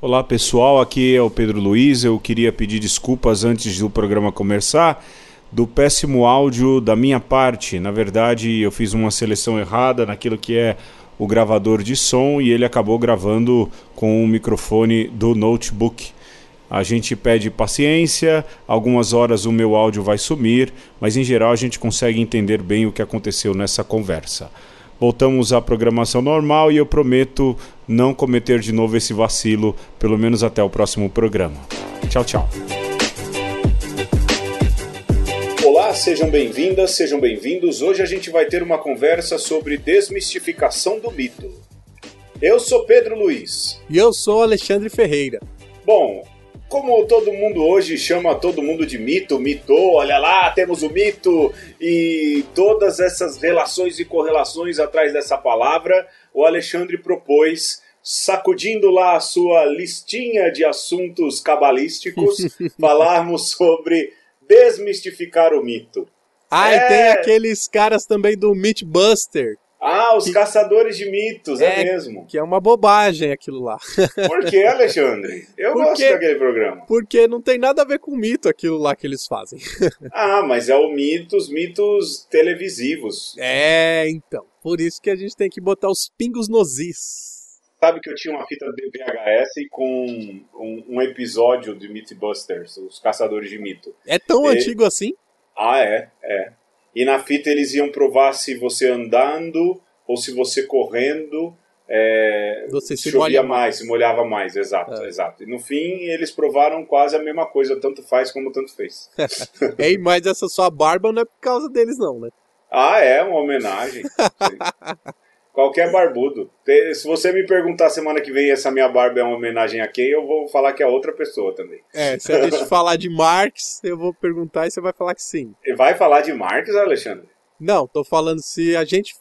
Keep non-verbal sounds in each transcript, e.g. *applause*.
Olá pessoal, aqui é o Pedro Luiz. Eu queria pedir desculpas antes do programa começar do péssimo áudio da minha parte. Na verdade, eu fiz uma seleção errada naquilo que é o gravador de som e ele acabou gravando com o microfone do notebook. A gente pede paciência, algumas horas o meu áudio vai sumir, mas em geral a gente consegue entender bem o que aconteceu nessa conversa. Voltamos à programação normal e eu prometo não cometer de novo esse vacilo, pelo menos até o próximo programa. Tchau, tchau. Olá, sejam bem-vindas, sejam bem-vindos. Hoje a gente vai ter uma conversa sobre desmistificação do mito. Eu sou Pedro Luiz. E eu sou Alexandre Ferreira. Bom, como todo mundo hoje chama todo mundo de mito, mito, olha lá, temos o mito e todas essas relações e correlações atrás dessa palavra, o Alexandre propôs, sacudindo lá a sua listinha de assuntos cabalísticos, *laughs* falarmos sobre desmistificar o mito. Ah, é... e tem aqueles caras também do Mythbuster. Ah, os que... caçadores de mitos, é, é, mesmo. Que é uma bobagem aquilo lá. *laughs* Por que, Alexandre? Eu porque, gosto daquele programa. Porque não tem nada a ver com mito aquilo lá que eles fazem. *laughs* ah, mas é o mitos, mitos televisivos. É, então. Por isso que a gente tem que botar os pingos nos is. Sabe que eu tinha uma fita de VHS com um, um episódio de Mythbusters, os caçadores de mito. É tão e... antigo assim? Ah, é, é. E na fita eles iam provar se você andando ou se você correndo é, você se chovia mais, se molhava mais, exato, é. exato. E no fim eles provaram quase a mesma coisa, tanto faz como tanto fez. *laughs* Ei, mas essa sua barba não é por causa deles não, né? Ah, é uma homenagem. *laughs* Qualquer barbudo. Se você me perguntar semana que vem essa minha barba é uma homenagem a quem, eu vou falar que é outra pessoa também. É, se a *laughs* gente falar de Marx, eu vou perguntar e você vai falar que sim. E vai falar de Marx, Alexandre? Não, tô falando se a gente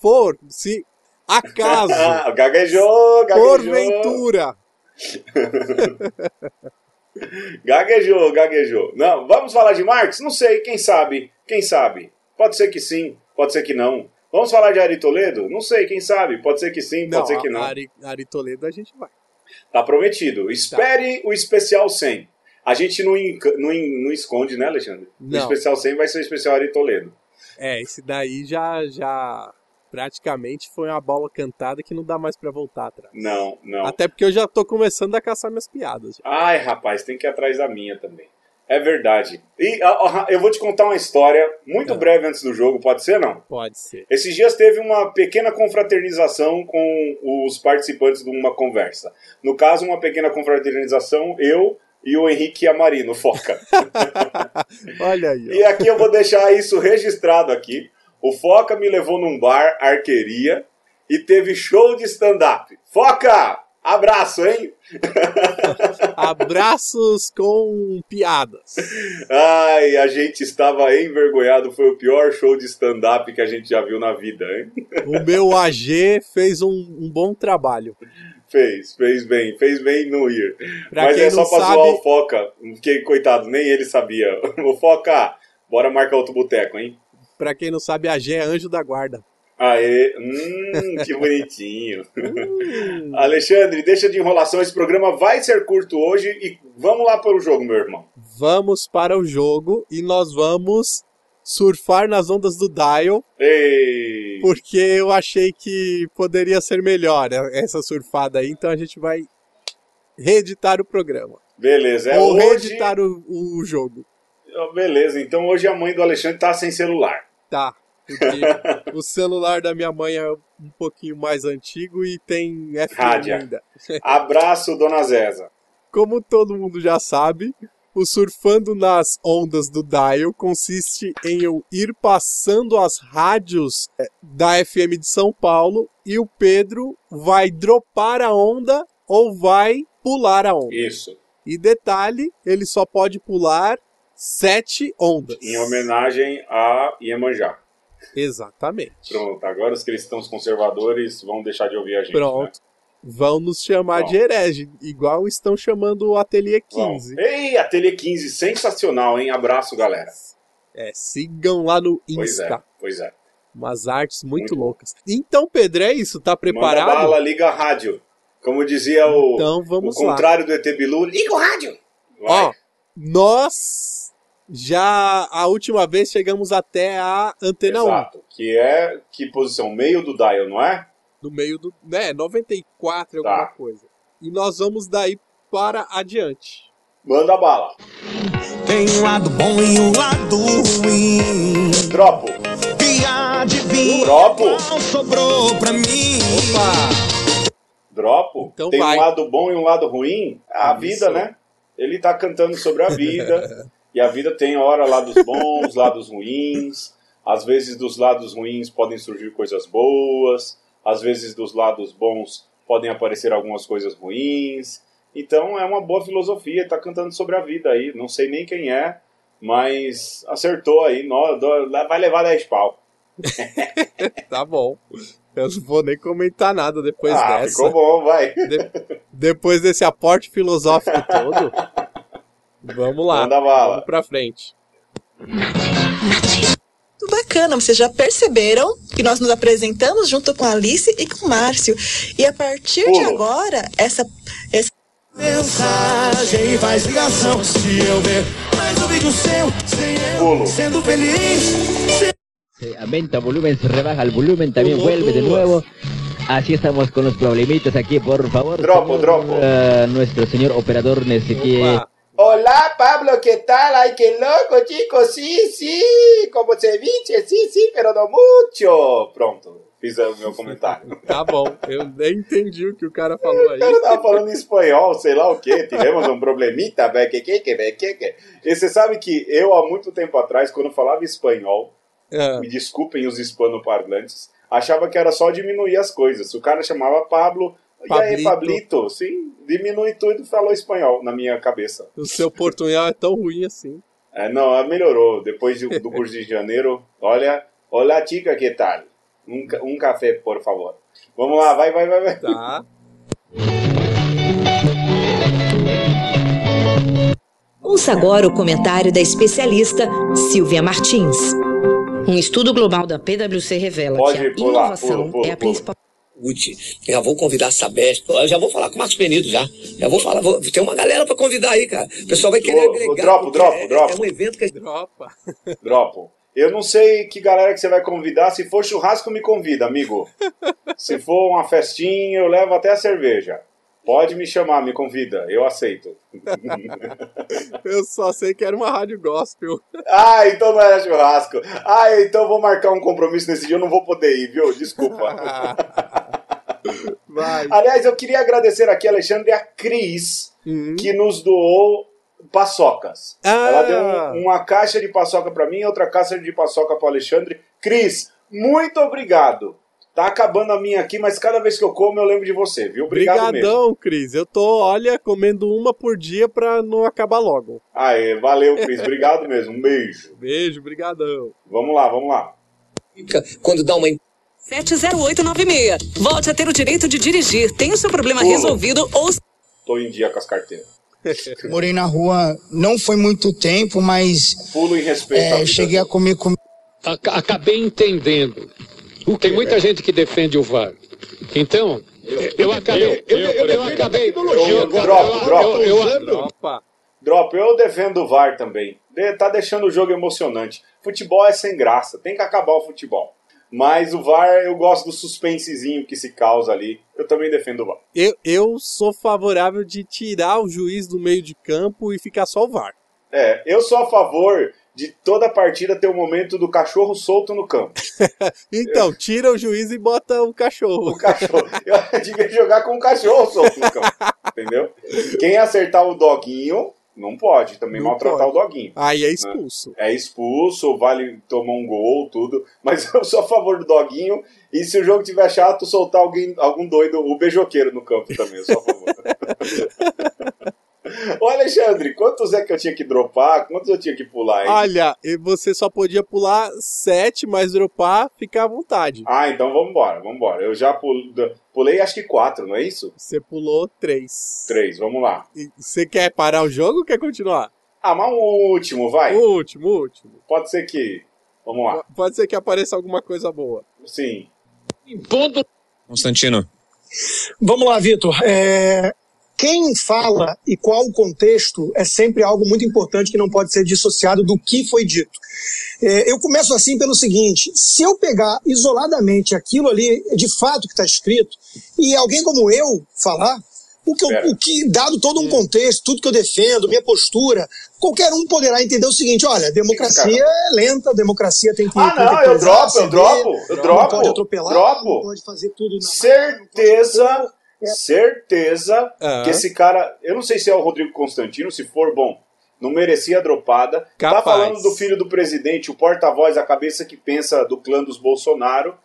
for, se acaso. *laughs* gaguejou, gaguejou. Porventura. *laughs* gaguejou, gaguejou. Não, vamos falar de Marx? Não sei, quem sabe? Quem sabe? Pode ser que sim, pode ser que não. Vamos falar de Ari Toledo? Não sei, quem sabe? Pode ser que sim, pode ser que não. Ari, Ari Toledo a gente vai. Tá prometido. Espere tá. o especial 100. A gente não, não, não esconde, né, Alexandre? Não. O especial 100 vai ser o especial Ari Toledo. É, esse daí já, já praticamente foi uma bola cantada que não dá mais para voltar atrás. Não, não. Até porque eu já tô começando a caçar minhas piadas. Já. Ai, rapaz, tem que ir atrás da minha também. É verdade. E eu vou te contar uma história muito é. breve antes do jogo, pode ser não? Pode ser. Esses dias teve uma pequena confraternização com os participantes de uma conversa. No caso, uma pequena confraternização, eu e o Henrique Amarino, Foca. *laughs* Olha aí. Ó. E aqui eu vou deixar isso registrado aqui. O Foca me levou num bar, arqueria, e teve show de stand-up. Foca! Abraço, hein? *laughs* Abraços com piadas. Ai, a gente estava envergonhado. Foi o pior show de stand-up que a gente já viu na vida, hein? O meu AG fez um, um bom trabalho. Fez, fez bem, fez bem no ir. Pra Mas é só pra sabe... zoar o Foca, porque, coitado, nem ele sabia. *laughs* O Foca, bora marcar outro boteco, hein? Pra quem não sabe, a G é anjo da guarda. Aê, hum, que bonitinho. Hum. Alexandre, deixa de enrolação, esse programa vai ser curto hoje e vamos lá para o jogo, meu irmão. Vamos para o jogo e nós vamos surfar nas ondas do Dial. Ei. Porque eu achei que poderia ser melhor essa surfada aí, então a gente vai reeditar o programa. Beleza, é Ou hoje... reeditar o, o jogo. Beleza, então hoje a mãe do Alexandre tá sem celular. Tá. Porque o celular da minha mãe é um pouquinho mais antigo e tem FM ainda. *laughs* Abraço, dona Zeza. Como todo mundo já sabe, o surfando nas ondas do dial consiste em eu ir passando as rádios é, da FM de São Paulo e o Pedro vai dropar a onda ou vai pular a onda. Isso. E detalhe, ele só pode pular sete ondas. Em homenagem a Iemanjá. Exatamente. Pronto, agora os cristãos conservadores vão deixar de ouvir a gente. Pronto. Né? Vão nos chamar de herege, igual estão chamando o Ateliê 15. Bom. Ei, Ateliê 15, sensacional, hein? Abraço, galera. É, sigam lá no Insta. Pois é, pois é. Umas artes muito, muito loucas. Então, Pedro, é isso, tá preparado? Manda bala, liga a rádio. Como dizia o, então, vamos o contrário lá. do ET Bilu, liga o rádio. Vai. Ó, nós já a última vez chegamos até a antena Exato, 1. que é que posição? Meio do dial, não é? No meio do. né, 94 tá. alguma coisa. E nós vamos daí para adiante. Manda bala. Tem um lado bom e um lado ruim. Dropo. E adivinha Dropo. qual sobrou pra mim. Opa! Dropo. Então Tem vai. um lado bom e um lado ruim. A Isso. vida, né? Ele tá cantando sobre a vida. *laughs* e a vida tem hora lados bons, *laughs* lados ruins. Às vezes dos lados ruins podem surgir coisas boas. Às vezes dos lados bons podem aparecer algumas coisas ruins. Então é uma boa filosofia, tá cantando sobre a vida aí. Não sei nem quem é, mas acertou aí. Vai levar 10 pau. *laughs* Tá bom. Eu não vou nem comentar nada depois ah, dessa. ficou bom, vai. De- depois desse aporte filosófico todo. *laughs* Vamos lá. Manda bala. Vamos pra frente. Bacana, vocês já perceberam que nós nos apresentamos junto com a Alice e com o Márcio. E a partir de agora, essa, essa Mensagem faz ligação se eu ver mais um vídeo seu sem eu Pulo. sendo feliz. Se aumenta volumen, se rebaja el volumen, también Hubo vuelve de nuevo. Así estamos con los problemitas aquí, por favor. Dropo, dropo. eh, nuestro señor operador Nezequiel. Hola Pablo, ¿qué tal? Ay, qué loco, chicos. Sí, sí, como ceviche, sí, sí, pero no mucho. Pronto, fiz o meu comentário. *laughs* Tá bom. Eu nem entendi o que o cara falou aí. O cara tava falando em espanhol, sei lá o que. Tivemos um problemita, que que que que que. E você sabe que eu, há muito tempo atrás, quando falava espanhol, Ah, me desculpem os hispanoparlantes, achava que era só diminuir as coisas. O cara chamava Pablo, e aí, Pablito. Pablito? Sim, diminui tudo e falou espanhol na minha cabeça. o seu portunhol é tão ruim assim. É, não, melhorou. Depois do, do curso de janeiro, olha, olá chica, que tal? Um, um café, por favor. Vamos lá, vai, vai, vai, vai. Tá. Ouça agora o comentário da especialista Silvia Martins. Um estudo global da PwC revela Pode que a pular, inovação pula, pula, é a principal Gucci. Já vou convidar a Sabesp. Eu já vou falar com o Marcos Penido já. Já vou falar. Vou, tem uma galera pra convidar aí, cara. O pessoal vai querer agregar. dropo, dropo, é, dropo. É um evento que Dropa. Dropo. Eu não sei que galera que você vai convidar. Se for churrasco, me convida, amigo. *laughs* Se for uma festinha, eu levo até a cerveja. Pode me chamar, me convida. Eu aceito. *laughs* Eu só sei que era uma rádio gospel. Ah, então não era churrasco. Ah, então vou marcar um compromisso nesse dia. Eu não vou poder ir, viu? Desculpa. *laughs* Vai. Aliás, eu queria agradecer aqui, Alexandre, a Cris, Hum. que nos doou paçocas. Ah. Ela deu um- uma caixa de paçoca para mim e outra caixa de paçoca para Alexandre. Cris, muito obrigado. Tá acabando a minha aqui, mas cada vez que eu como eu lembro de você, viu? Obrigado mesmo. Obrigadão, Cris. Eu tô, olha, comendo uma por dia pra não acabar logo. Aê, valeu, Cris. Obrigado mesmo. Um beijo. *laughs* Beijo, brigadão. Vamos lá, vamos lá. quando dá uma 70896. Volte a ter o direito de dirigir. Tem o seu problema Pulo. resolvido ou Tô em dia com as carteiras. *laughs* Morei na rua não foi muito tempo, mas Pulo em respeito. é, cheguei a comer com Aca- Acabei entendendo. Tem muita gente que defende o VAR. Então, eu acabei. Eu, acabei. Drop, eu defendo o VAR também. Tá deixando o jogo emocionante. Futebol é sem graça, tem que acabar o futebol. Mas o VAR, eu gosto do suspensezinho que se causa ali. Eu também defendo o VAR. Eu, eu sou favorável de tirar o juiz do meio de campo e ficar só o VAR. É, eu sou a favor de toda partida ter o momento do cachorro solto no campo. *laughs* Então, tira o juiz e bota o cachorro. O cachorro. Eu *laughs* devia jogar com o cachorro solto no campo. Entendeu? Quem acertar o doguinho, não pode também Não maltratar pode. o doguinho. Aí é expulso. é expulso, vale tomar um gol, tudo. Mas *laughs* eu sou a favor do doguinho. E se o jogo tiver chato, soltar alguém, algum doido, o beijoqueiro no campo também, eu sou a favor. Ô Alexandre, quantos é que eu tinha que dropar? Quantos eu tinha que pular aí? Olha, e você só podia pular sete, mas dropar, fica à vontade. Ah, então vamos embora, vamos embora. Eu já pulei, pulei acho que quatro, não é isso? Você pulou três. Três, vamos lá. E você quer parar o jogo ou quer continuar? Ah, mas um último, vai. O último, o último. Pode ser que Vamos lá. Pode ser que apareça alguma coisa boa. Sim. Ponto. Constantino. Vamos lá, Vitor. É, quem fala e qual o contexto é sempre algo muito importante que não pode ser dissociado do que foi dito. É, eu começo assim pelo seguinte: se eu pegar isoladamente aquilo ali, de fato que está escrito, e alguém como eu falar, o que, eu, o que, dado todo um contexto, tudo que eu defendo, minha postura, qualquer um poderá entender o seguinte: olha, democracia é lenta, democracia tem que. Ah, não, eu dropo, eu dropo, eu dropo. Não pode atropelar, dropo. não pode fazer tudo na Certeza, certeza Ah. que esse cara, eu não sei se é o Rodrigo Constantino, se for bom, não merecia a dropada. Tá Capaz. falando do filho do presidente, o porta-voz, a cabeça que pensa do clã dos Bolsonaro,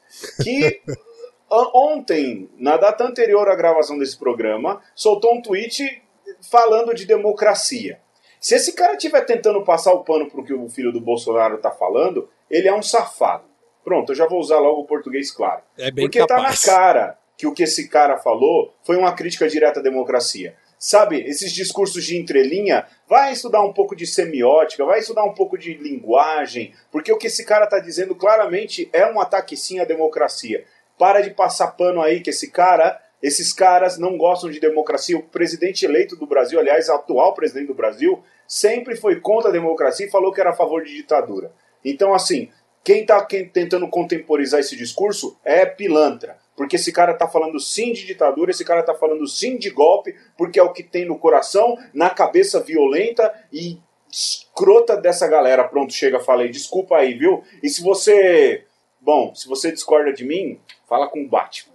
que *laughs* ontem, na data anterior à gravação desse programa, soltou um tweet falando de democracia. Se esse cara estiver tentando passar o pano pro que o filho do Bolsonaro tá falando, ele é um safado. Pronto, eu já vou usar logo o português claro. É bem Porque capaz. tá na cara que o que esse cara falou foi uma crítica direta à democracia. Sabe, esses discursos de entrelinha, vai estudar um pouco de semiótica, vai estudar um pouco de linguagem, porque o que esse cara tá dizendo claramente é um ataque sim à democracia. Para de passar pano aí que esse cara, esses caras não gostam de democracia. O presidente eleito do Brasil, aliás, atual presidente do Brasil, sempre foi contra a democracia e falou que era a favor de ditadura. Então, assim, quem está tentando contemporizar esse discurso é pilantra. Porque esse cara tá falando sim de ditadura, esse cara tá falando sim de golpe, porque é o que tem no coração, na cabeça violenta e escrota dessa galera. Pronto, chega, falei. Desculpa aí, viu? E se você. Bom, se você discorda de mim, fala com o Batman.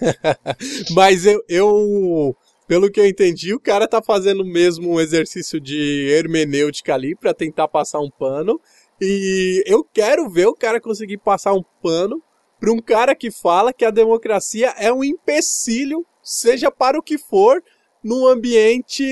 *laughs* Mas eu, eu, pelo que eu entendi, o cara tá fazendo mesmo um exercício de hermenêutica ali pra tentar passar um pano. E eu quero ver o cara conseguir passar um pano pra um cara que fala que a democracia é um empecilho, seja para o que for, num ambiente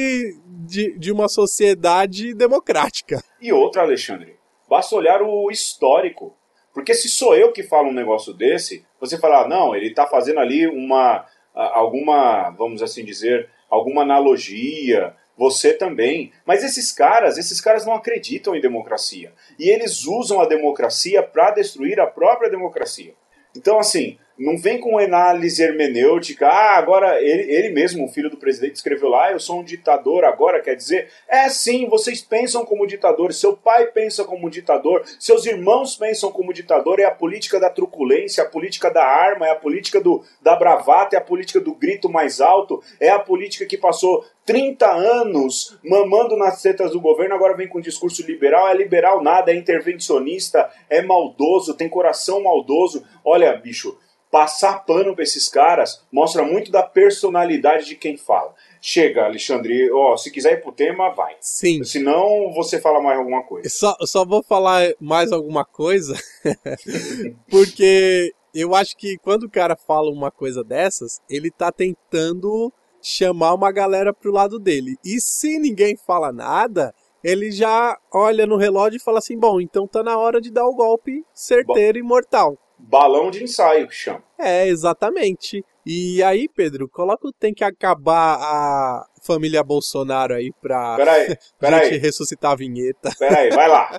de, de uma sociedade democrática. E outra, Alexandre, basta olhar o histórico. Porque se sou eu que falo um negócio desse, você fala, ah, não, ele tá fazendo ali uma. alguma, vamos assim dizer, alguma analogia. Você também. Mas esses caras, esses caras não acreditam em democracia. E eles usam a democracia para destruir a própria democracia. Então, assim, não vem com análise hermenêutica. Ah, agora ele, ele mesmo, o filho do presidente, escreveu lá: "Ah, eu sou um ditador agora. Quer dizer, é sim, vocês pensam como ditadores. Seu pai pensa como ditador. Seus irmãos pensam como ditador. É a política da truculência, a política da arma, é a política do, da bravata, é a política do grito mais alto. É a política que passou 30 anos mamando nas tetas do governo, agora vem com discurso liberal. É liberal nada, é intervencionista, é maldoso, tem coração maldoso. Olha, bicho, passar pano pra esses caras mostra muito da personalidade de quem fala. Chega, Alexandre, ó, se quiser ir pro tema, vai. Sim. Senão você fala mais alguma coisa. Só, só vou falar mais alguma coisa, *laughs* porque eu acho que quando o cara fala uma coisa dessas, ele tá tentando chamar uma galera pro lado dele. E se ninguém fala nada, ele já olha no relógio e fala assim: bom, então tá na hora de dar o golpe certeiro e mortal. Balão de ensaio que chama. É, exatamente. E aí, Pedro, coloca o tem que acabar a família Bolsonaro aí pra Peraí, *laughs* peraí. gente ressuscitar a vinheta. Peraí, vai lá.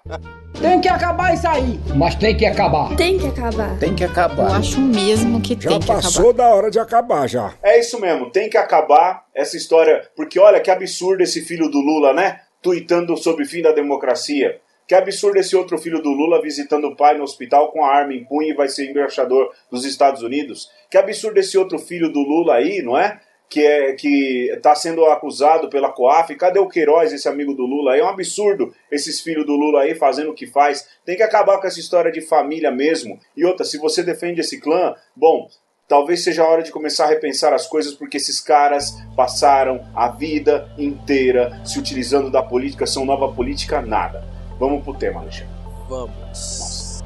Tem que acabar isso aí. Mas tem que acabar. Tem que acabar. Tem que acabar. Eu acho mesmo que Já tem que passou acabar. da hora de acabar já. É isso mesmo, tem que acabar essa história. Porque olha que absurdo esse filho do Lula, né? Tuitando sobre o fim da democracia. Que absurdo esse outro filho do Lula visitando o pai no hospital com a arma em punho e vai ser embaixador dos Estados Unidos. Que absurdo esse outro filho do Lula aí, não é? Que é está sendo acusado pela COAF. Cadê o Queiroz, esse amigo do Lula aí? É um absurdo esses filhos do Lula aí fazendo o que faz. Tem que acabar com essa história de família mesmo. E outra, se você defende esse clã, bom, talvez seja a hora de começar a repensar as coisas, porque esses caras passaram a vida inteira se utilizando da política, são nova política nada. Vamos pro tema, Alexandre. Vamos.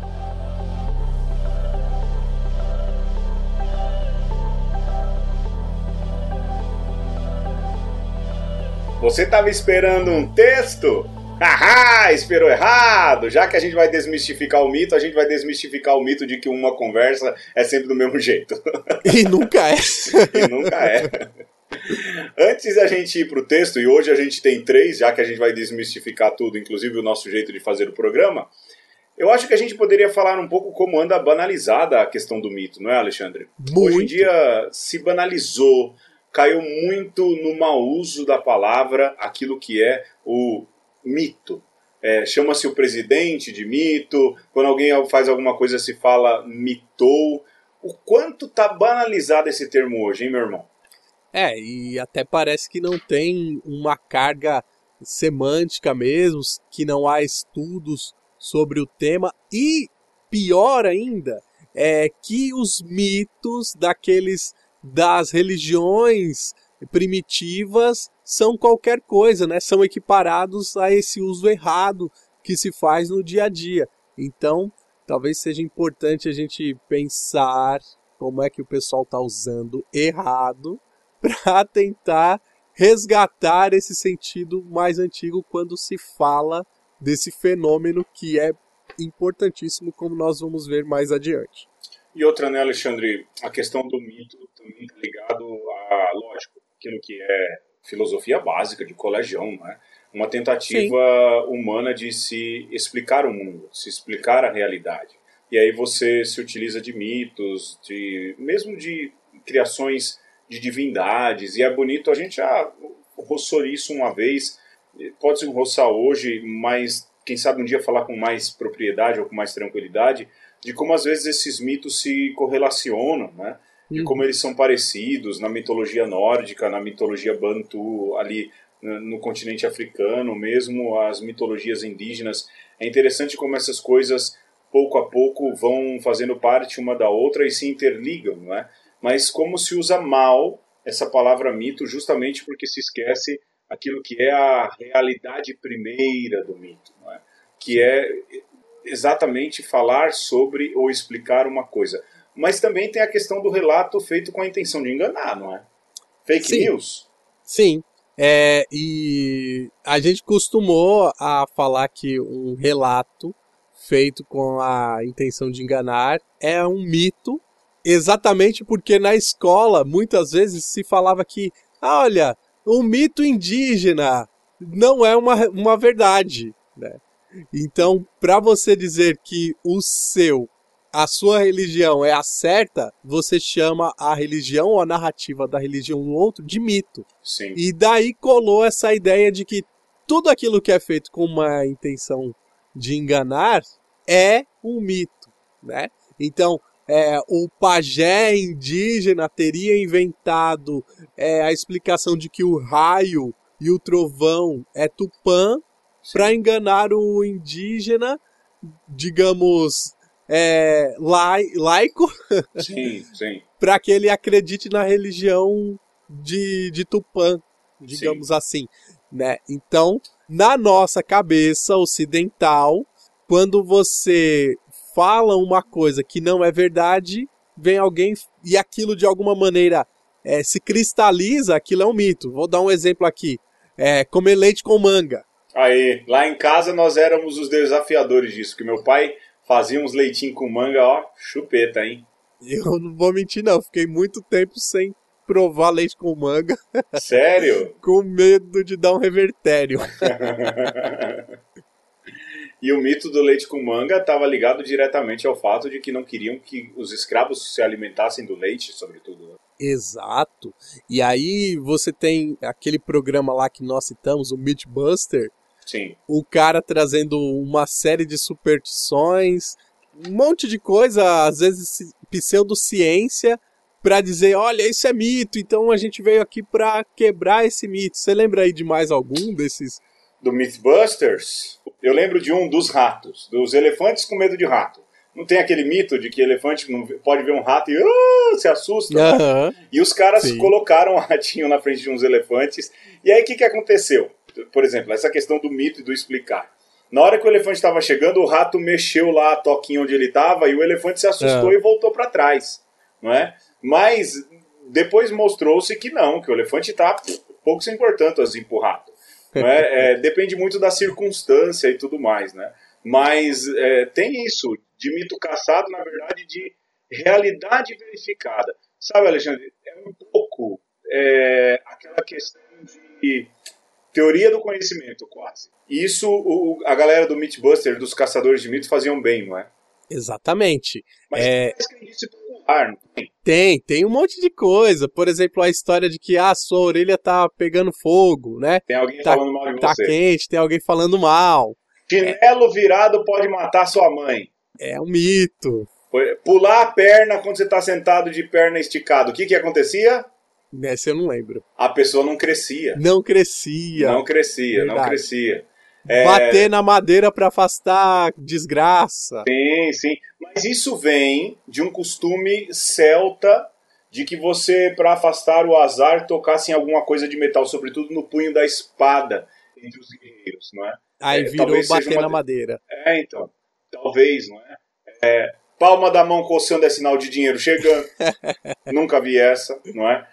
Você estava esperando um texto? Haha, esperou errado! Já que a gente vai desmistificar o mito, a gente vai desmistificar o mito de que uma conversa é sempre do mesmo jeito. E nunca é. *laughs* e nunca é. Antes da gente ir pro texto, e hoje a gente tem três, já que a gente vai desmistificar tudo, inclusive o nosso jeito de fazer o programa, Eu acho que a gente poderia falar um pouco como anda banalizada a questão do mito, não é, Alexandre? Muito. Hoje em dia se banalizou, caiu muito no mau uso da palavra aquilo que é o mito. É, Chama-se o presidente de mito, quando alguém faz alguma coisa se fala mitou. O quanto tá banalizado esse termo hoje, hein, meu irmão? É, e até parece que não tem uma carga semântica mesmo, que não há estudos sobre o tema. E pior ainda, é que os mitos daqueles das religiões primitivas são qualquer coisa, né? São equiparados a esse uso errado que se faz no dia a dia. Então, talvez seja importante a gente pensar como é que o pessoal está usando errado para tentar resgatar esse sentido mais antigo quando se fala desse fenômeno que é importantíssimo, como nós vamos ver mais adiante. E outra, né, Alexandre, a questão do mito também está ligado a, lógico, aquilo que é filosofia básica de colegião, né? Uma tentativa Sim. humana de se explicar o mundo, se explicar a realidade. E aí você se utiliza de mitos, de mesmo de criações de divindades, e é bonito, a gente já roçou isso uma vez, pode se roçar hoje, mas quem sabe um dia falar com mais propriedade ou com mais tranquilidade, de como às vezes esses mitos se correlacionam, né? De uhum. como eles são parecidos na mitologia nórdica, na mitologia bantu, ali no continente africano, mesmo as mitologias indígenas. É interessante como essas coisas, pouco a pouco, vão fazendo parte uma da outra e se interligam, não é? Mas como se usa mal essa palavra mito justamente porque se esquece aquilo que é a realidade primeira do mito, não é? que é exatamente falar sobre ou explicar uma coisa. Mas também tem a questão do relato feito com a intenção de enganar, não é? Fake Sim. news? Sim. É, e a gente costumou a falar que um relato feito com a intenção de enganar é um mito, exatamente porque na escola muitas vezes se falava que, ah, olha, o um mito indígena não é uma, uma verdade. Né? Então, para você dizer que o seu, a sua religião é a certa, você chama a religião ou a narrativa da religião do outro de mito. Sim. E daí colou essa ideia de que tudo aquilo que é feito com uma intenção de enganar é um mito, né? Então, é, o pajé indígena teria inventado é, a explicação de que o raio e o trovão é Tupã para enganar o indígena, digamos, é, lai, laico, *laughs* sim, sim. para que ele acredite na religião de, de Tupã, digamos sim. assim. Né? Então, na nossa cabeça ocidental, quando você fala uma coisa que não é verdade, vem alguém e aquilo de alguma maneira é, se cristaliza, aquilo é um mito. Vou dar um exemplo aqui. É, comer leite com manga. Aí, lá em casa nós éramos os desafiadores disso, que meu pai fazia uns leitinhos com manga, ó, chupeta, hein? Eu não vou mentir não, fiquei muito tempo sem provar leite com manga. Sério? *laughs* com medo de dar um revertério. *laughs* e o mito do leite com manga estava ligado diretamente ao fato de que não queriam que os escravos se alimentassem do leite, sobretudo. Exato. E aí você tem aquele programa lá que nós citamos, o Mythbuster, Sim. O cara trazendo uma série de superstições, um monte de coisa, às vezes pseudociência, para dizer, olha, isso é mito, então a gente veio aqui para quebrar esse mito. Você lembra aí de mais algum desses? Do Mythbusters? Eu lembro de um dos ratos, dos elefantes com medo de rato. Não tem aquele mito de que elefante pode ver um rato e uh, se assusta? Uhum. Né? E os caras Sim. colocaram um ratinho na frente de uns elefantes. E aí o que, que aconteceu? por exemplo, essa questão do mito e do explicar. Na hora que o elefante estava chegando, o rato mexeu lá a toquinha onde ele estava e o elefante se assustou é. e voltou para trás, não é? Mas depois mostrou-se que não, que o elefante está pouco se importando assim pro rato. É? é? depende muito da circunstância e tudo mais, né? Mas é, tem isso de mito caçado, na verdade, de realidade verificada. Sabe, Alexandre, é um pouco é, aquela questão de teoria do conhecimento, base. Isso o, a galera do Mythbuster, dos caçadores de mitos, faziam bem, não é? Exatamente. Mas é... popular, não tem? Tem, tem um monte de coisa. Por exemplo, a história de que a ah, sua orelha tá pegando fogo, né? Tem alguém tá, falando mal de tá você. quente, tem alguém falando mal. Chinelo virado pode matar sua mãe. É um mito. Pular a perna quando você tá sentado de perna esticada. O que que acontecia? Nessa eu não lembro. A pessoa não crescia. Não crescia. Não crescia, Verdade. não crescia. É, Bater na madeira para afastar desgraça. Sim, sim. Mas isso vem de um costume celta de que você, para afastar o azar, tocasse em alguma coisa de metal, sobretudo no punho da espada entre os guerreiros, não é? Aí É, virou bater uma- na madeira. É, então. Talvez, não é? É, palma da mão coçando é sinal de dinheiro chegando. *laughs* Nunca vi essa, não é?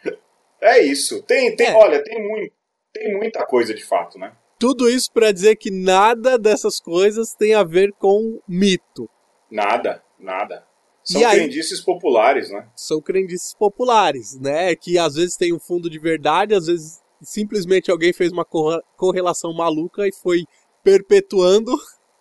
É isso. Tem, tem, olha, tem, muito, tem muita coisa de fato, né? Tudo isso para dizer que nada dessas coisas tem a ver com mito. Nada, nada. São E aí- crendices populares, né? São crendices populares, né? Que às vezes tem um fundo de verdade, às vezes simplesmente alguém fez uma correlação maluca e foi perpetuando.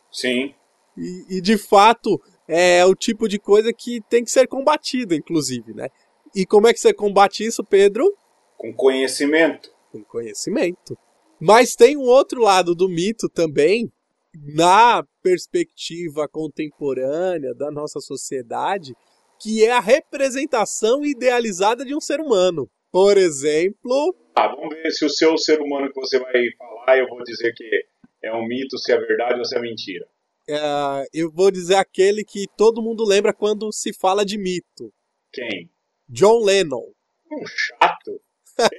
Sim. E, e, de fato é o tipo de coisa que tem que ser combatida, inclusive, né? E como é que você combate isso, Pedro? Com conhecimento. Com conhecimento. Mas tem um outro lado do mito também, na perspectiva contemporânea da nossa sociedade, que é a representação idealizada de um ser humano. Por exemplo, Ah, vamos ver se o seu ser humano que você vai falar, eu vou dizer que é um mito, se é verdade ou se é mentira. é, eu vou dizer aquele que todo mundo lembra quando se fala de mito: Quem? John Lennon. Um chato.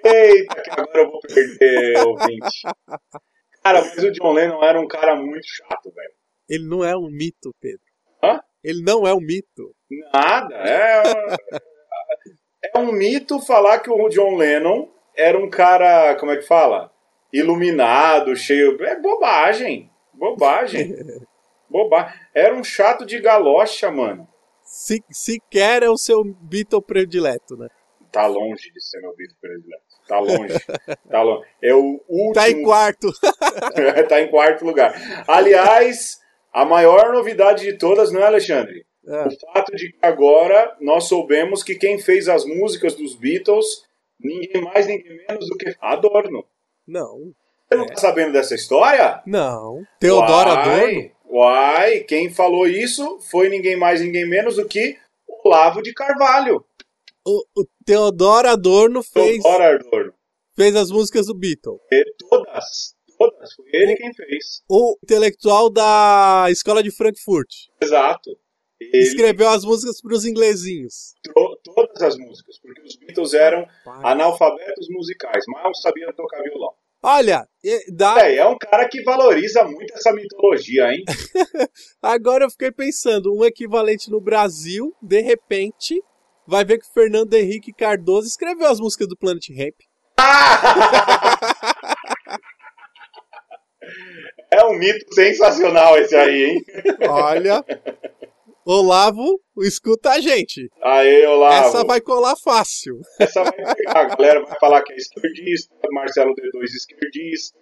Eita, que agora eu vou perder ouvinte. Cara, mas o John Lennon era um cara muito chato, velho. Ele não é um mito, Pedro. Hã? Ele não é um mito. Nada. É, é um mito falar que o John Lennon era um cara, como é que fala? Iluminado, cheio. É bobagem. Bobagem. *laughs* Bobagem. Era um chato de galocha, mano. Se, sequer é o seu Beatle predileto, né? Tá longe de ser meu vídeo predileto. Tá longe. Tá longe. É o último. Tá em quarto. *laughs* tá em quarto lugar. Aliás, a maior novidade de todas, não é, Alexandre? É. O fato de que agora nós soubemos que quem fez as músicas dos Beatles, ninguém mais, ninguém menos do que Adorno. Não. Você não tá sabendo dessa história? Não. Teodoro Adorno? Uai, quem falou isso foi ninguém mais, ninguém menos do que Olavo de Carvalho. O, o Teodoro Adorno fez, Adorno. fez as músicas do Beatle. E todas, todas. Foi ele quem fez. O intelectual da escola de Frankfurt. Exato. Ele Escreveu as músicas para os inglesinhos. to- todas as músicas, porque os Beatles eram analfabetos musicais, mal sabiam tocar violão. Olha, dá, É, é um cara que valoriza muito essa mitologia, hein? *laughs* agora eu fiquei pensando, um equivalente no Brasil, de repente, vai ver que o Fernando Henrique Cardoso escreveu as músicas do Planet Ramp. *laughs* É um mito sensacional esse aí, hein? Olha, Olavo, escuta a gente. Aê, Olavo. Essa vai colar fácil. Essa vai pegar. A galera vai falar que é esquerdista, Marcelo D2 esquerdista.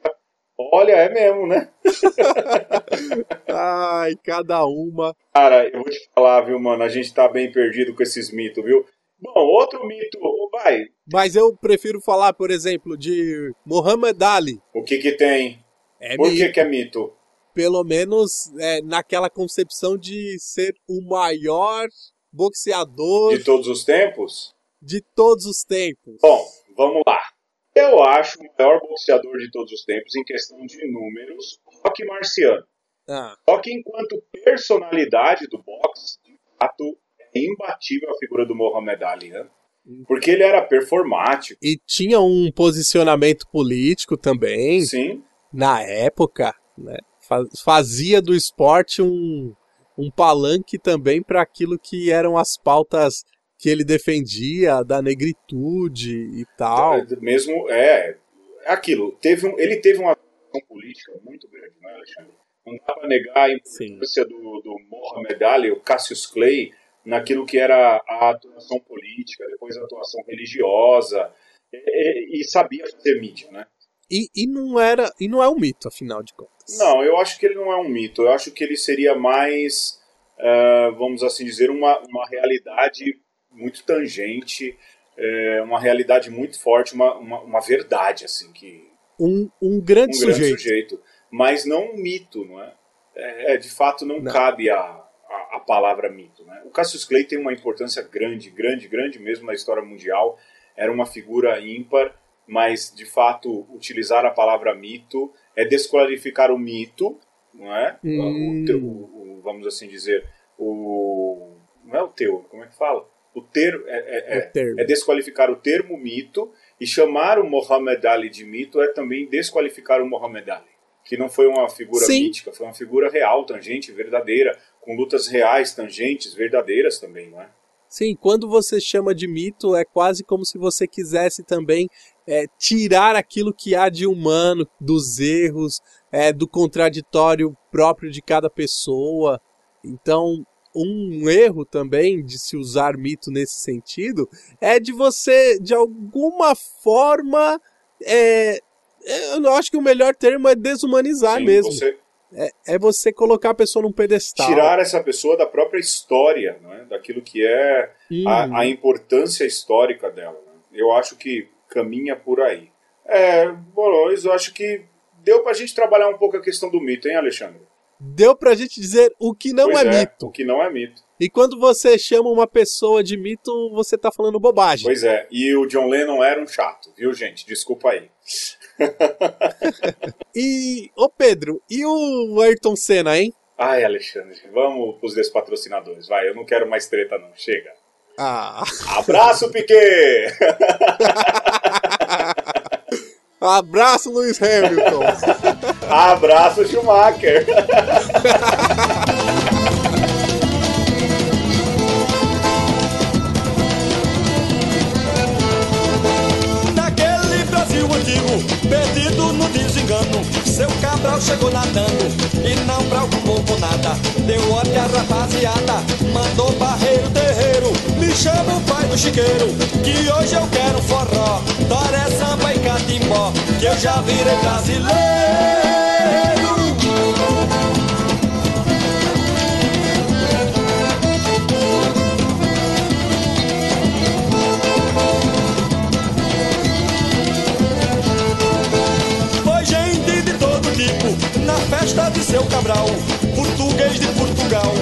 Olha, é mesmo, né? *laughs* Ai, cada uma. Cara, eu vou te falar, viu, mano? A gente tá bem perdido com esses mitos, viu? Bom, outro mito, vai. Mas eu prefiro falar, por exemplo, de Muhammad Ali. O que que tem? É Por mito. que que é mito? Pelo menos é, naquela concepção de ser o maior boxeador De todos os tempos? de todos os tempos. Bom, vamos lá. Eu acho o maior boxeador de todos os tempos em questão de números, Rock Marciano. Ah, Só que enquanto personalidade do boxe, de fato, é imbatível a figura do Muhammad Ali, né? Porque ele era performático. e tinha um posicionamento político também Sim, na época, né? Fa- Fazia do esporte um, um palanque também para aquilo que eram as pautas que ele defendia da negritude e tal. mesmo é é aquilo. Teve um, ele teve uma ação política muito grande, não é, Alexandre? Não dá para negar a importância do, do Mohamed Ali, o Cassius Clay, naquilo que era a atuação política, depois a atuação religiosa, e, e- e sabia fazer mídia, né? E, e não era. E não é um mito, afinal de contas. Não, eu acho que ele não é um mito. Eu acho que ele seria mais, uh, vamos assim dizer, uma, uma realidade muito tangente, é, uma realidade muito forte, uma, uma, uma, verdade, assim, que. Um, um grande um sujeito. Grande sujeito. Mas não um mito, não é? é de fato, não, não. cabe a, a, a, palavra mito. Né? O Cassius Clay tem uma importância grande, grande, grande mesmo na história mundial. Era uma figura ímpar, mas de fato, utilizar a palavra mito é desqualificar o mito, não é? Hum. O, o, o, vamos assim dizer, o. Não é o teu, como é que fala? O, ter, é, é, termo. é, desqualificar o termo mito e chamar o Muhammad Ali de mito é também desqualificar o Muhammad Ali, que não foi uma figura Sim. mítica, foi uma figura real, tangente, verdadeira, com lutas reais, tangentes, verdadeiras também, não é? Sim, quando você chama de mito, é quase como se você quisesse também é, tirar aquilo que há de humano, dos erros, é, do contraditório próprio de cada pessoa. Então, um erro também de se usar mito nesse sentido é de você, de alguma forma, é, eu acho que o melhor termo é desumanizar Sim, mesmo. Você é, é, você colocar a pessoa num pedestal. Tirar essa pessoa da própria história, não é? daquilo que é hum. a, a, importância histórica dela. Né? Eu acho que caminha por aí. É, Boros, eu acho que deu pra gente trabalhar um pouco a questão do mito, hein, Alexandre? Deu pra gente dizer o que não pois é, é, mito. O que não é mito. E quando você chama uma pessoa de mito, você tá falando bobagem. Pois é, e o John Lennon era um chato, viu, gente? Desculpa aí. *laughs* *laughs* e, ô Pedro, e o Ayrton Senna, hein? Ai, Alexandre, vamos pros despatrocinadores, vai, eu não quero mais treta não, chega. Ah. *laughs* Abraço, Piquet! Abraço, Lewis Hamilton! Abraço, Schumacher! Naquele Brasil antigo, perdido no desengano, seu Cabral chegou nadando e não preocupou com nada. Deu ordem à rapaziada, mandou barreiro terreiro, me chama o pai do chiqueiro, que hoje eu quero forró, toré, samba e catimbó, que eu já virei brasileiro. Seu Cabral, português de Portugal,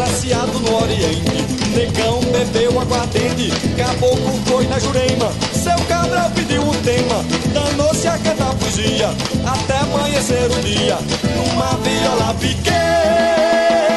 raciado no Oriente. Negão bebeu aguardente, caboclo foi na Jurema. Seu Cabral pediu um tema, danou-se a cantar poesia, até amanhecer o dia, numa viola pequena.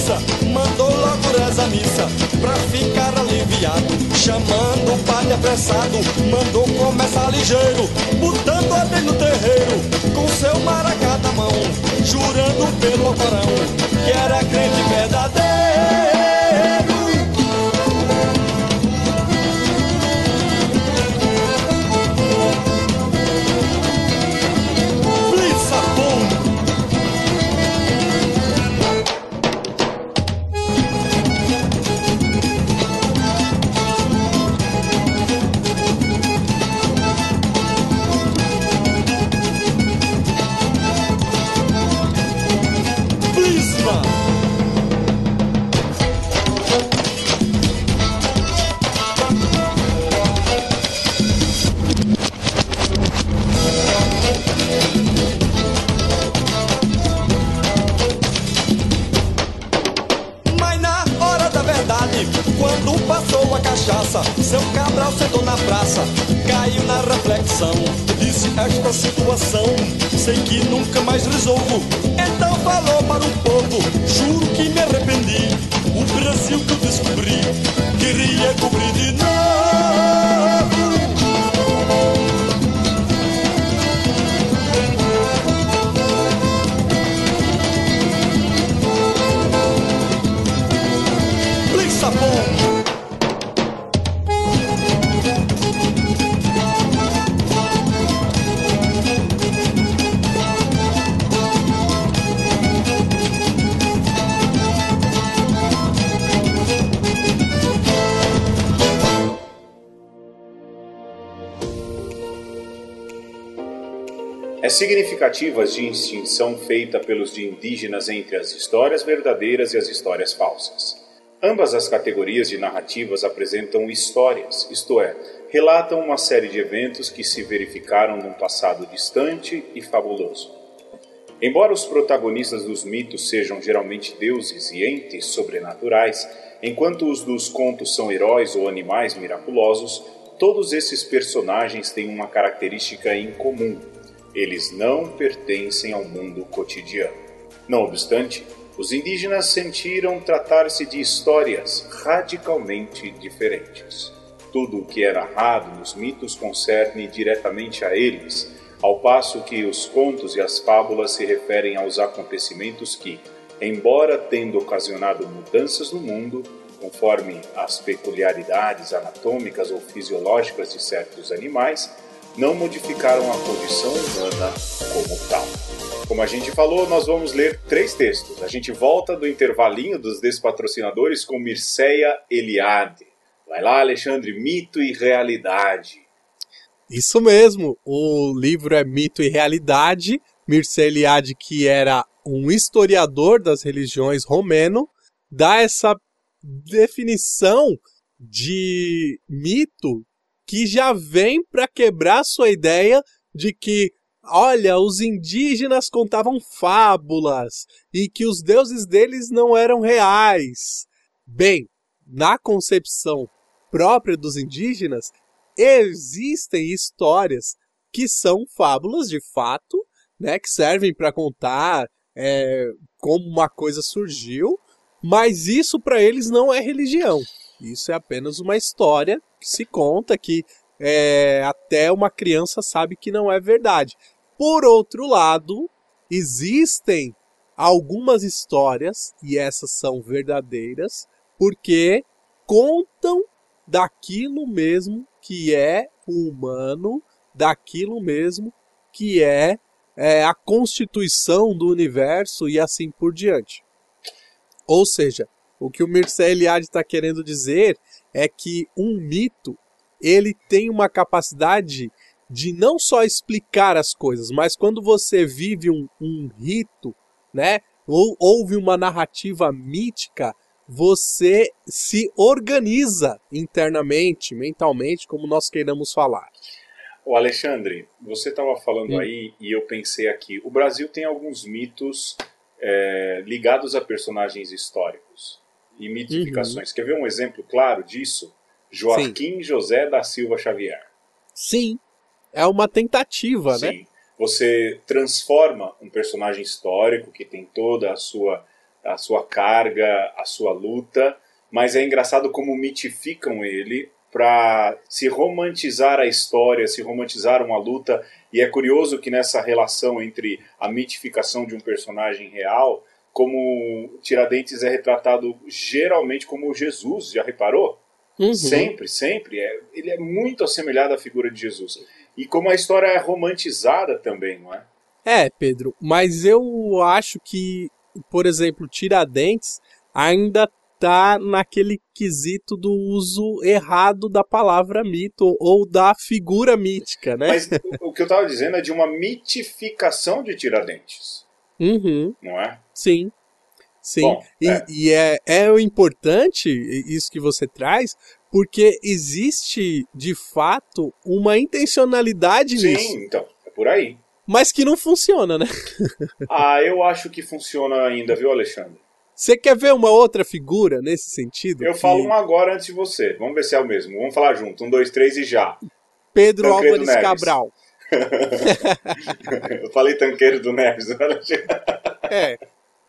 Preguiça, mandou logo reza a missa, pra ficar aliviado, chamando o padre apressado, mandou começar ligeiro, botando ordem no terreiro, com seu maracá na mão, jurando pelo Alcorão, que era crente verdadeiro. Seu Cabral sentou na praça, caiu na reflexão. Disse esta situação, sei que nunca mais resolvo. Então falou para o povo, juro que me arrependi. O Brasil que eu descobri, queria cobrir de novo. É significativa a distinção feita pelos de indígenas entre as histórias verdadeiras e as histórias falsas. Ambas as categorias de narrativas apresentam histórias, isto é, relatam uma série de eventos que se verificaram num passado distante e fabuloso. Embora os protagonistas dos mitos sejam geralmente deuses e entes sobrenaturais, enquanto os dos contos são heróis ou animais miraculosos, todos esses personagens têm uma característica em comum: eles não pertencem ao mundo cotidiano. Não obstante, os indígenas sentiram tratar-se de histórias radicalmente diferentes. Tudo o que é narrado nos mitos concerne diretamente a eles, ao passo que os contos e as fábulas se referem aos acontecimentos que, embora tendo ocasionado mudanças no mundo, conforme as peculiaridades anatômicas ou fisiológicas de certos animais, não modificaram a condição humana como tal. Como a gente falou, nós vamos ler três textos. A gente volta do intervalinho dos despatrocinadores com Mirceia Eliade. Vai lá, Alexandre, Mito e Realidade. Isso mesmo, o livro é Mito e Realidade. Mircea Eliade, que era um historiador das religiões romeno, dá essa definição de mito que já vem para quebrar sua ideia de que, olha, os indígenas contavam fábulas e que os deuses deles não eram reais. Bem, na concepção própria dos indígenas, existem histórias que são fábulas de fato, né, que servem para contar é, como uma coisa surgiu, mas isso para eles não é religião. Isso é apenas uma história que se conta que é, até uma criança sabe que não é verdade. Por outro lado, existem algumas histórias, e essas são verdadeiras, porque contam daquilo mesmo que é humano, daquilo mesmo que é, é a constituição do universo e assim por diante. Ou seja, o que o Mircea Eliade está querendo dizer é que um mito ele tem uma capacidade de não só explicar as coisas, mas quando você vive um, um rito, né, ou ouve uma narrativa mítica, você se organiza internamente, mentalmente, como nós queiramos falar. O Alexandre, você estava falando hum. aí e eu pensei aqui. O Brasil tem alguns mitos é, ligados a personagens históricos e mitificações. Uhum. Quer ver um exemplo claro disso? Joaquim Sim. José da Silva Xavier. Sim, é uma tentativa, Sim. né? Sim, você transforma um personagem histórico que tem toda a sua a sua carga, a sua luta, mas é engraçado como mitificam ele para se romantizar a história, se romantizar uma luta. E é curioso que nessa relação entre a mitificação de um personagem real, como Tiradentes é retratado geralmente como Jesus, já reparou? Uhum. Sempre, sempre. É, ele é muito assemelhado à figura de Jesus. E como a história é romantizada também, não é? É, Pedro, mas eu acho que por exemplo, Tiradentes ainda tá naquele quesito do uso errado da palavra mito ou da figura mítica, né? Mas o que eu tava dizendo é de uma mitificação de Tiradentes. Uhum. Não é? Sim. Sim. Bom, e é. e é, é importante isso que você traz, porque existe de fato uma intencionalidade Sim, nisso. Sim, então, é por aí mas que não funciona, né? *laughs* ah, eu acho que funciona ainda, viu, Alexandre? Você quer ver uma outra figura nesse sentido? Eu que... falo uma agora antes de você. Vamos ver se é o mesmo. Vamos falar junto. Um, dois, três e já. Pedro Tancredo Álvares Neves. Cabral. *laughs* eu falei Tanqueiro do Neves. *laughs* é.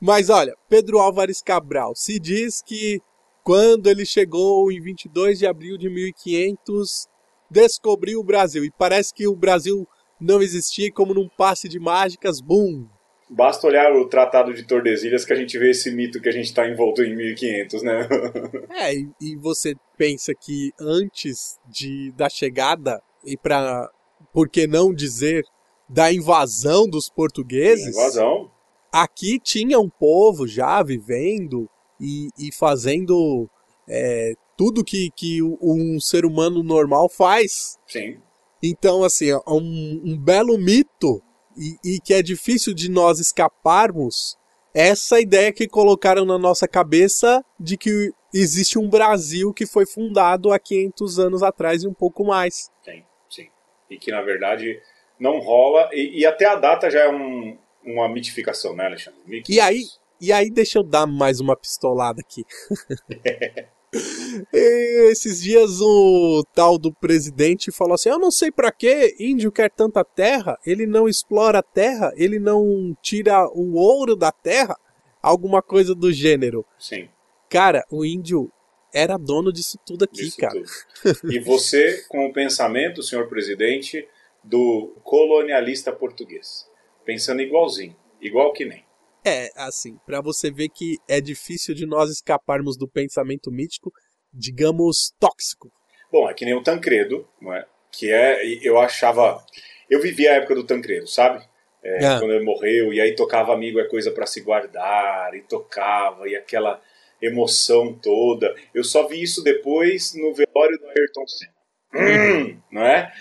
Mas olha, Pedro Álvares Cabral se diz que quando ele chegou em 22 de abril de 1500, descobriu o Brasil. E parece que o Brasil não existia como num passe de mágicas, boom! Basta olhar o Tratado de Tordesilhas que a gente vê esse mito que a gente está envolto em 1500, né? *laughs* é, e, e, você pensa que antes de, da chegada, e para por que não dizer da invasão dos portugueses? Invasão. Aqui tinha um povo já vivendo e, e fazendo é, tudo que, que um ser humano normal faz. Sim. Então, assim, um, um belo mito e, e que é difícil de nós escaparmos essa ideia que colocaram na nossa cabeça de que existe um Brasil que foi fundado há 500 anos atrás e um pouco mais. Tem, sim. E que na verdade não rola, e, e até a data já é um, uma mitificação, né, Alexandre? 1500. E aí, e aí deixa eu dar mais uma pistolada aqui. *laughs* Esses dias o tal do presidente falou assim: Eu não sei para que índio quer tanta terra, ele não explora a terra, ele não tira o ouro da terra, alguma coisa do gênero. Sim. Cara, o índio era dono disso tudo aqui, Disso cara. tudo. E você, com o pensamento, senhor presidente, do colonialista português. Pensando igualzinho, igual que nem. É, assim, pra você ver que é difícil de nós escaparmos do pensamento mítico, digamos, tóxico. Bom, é que nem o Tancredo, não é? Que é, eu achava. Eu vivi a época do Tancredo, sabe? É, Ah. Quando ele morreu, e aí tocava Amigo é Coisa para Se Guardar, e tocava, e aquela emoção toda. Eu só vi isso depois no velório do Ayrton Senna. Hum, não é?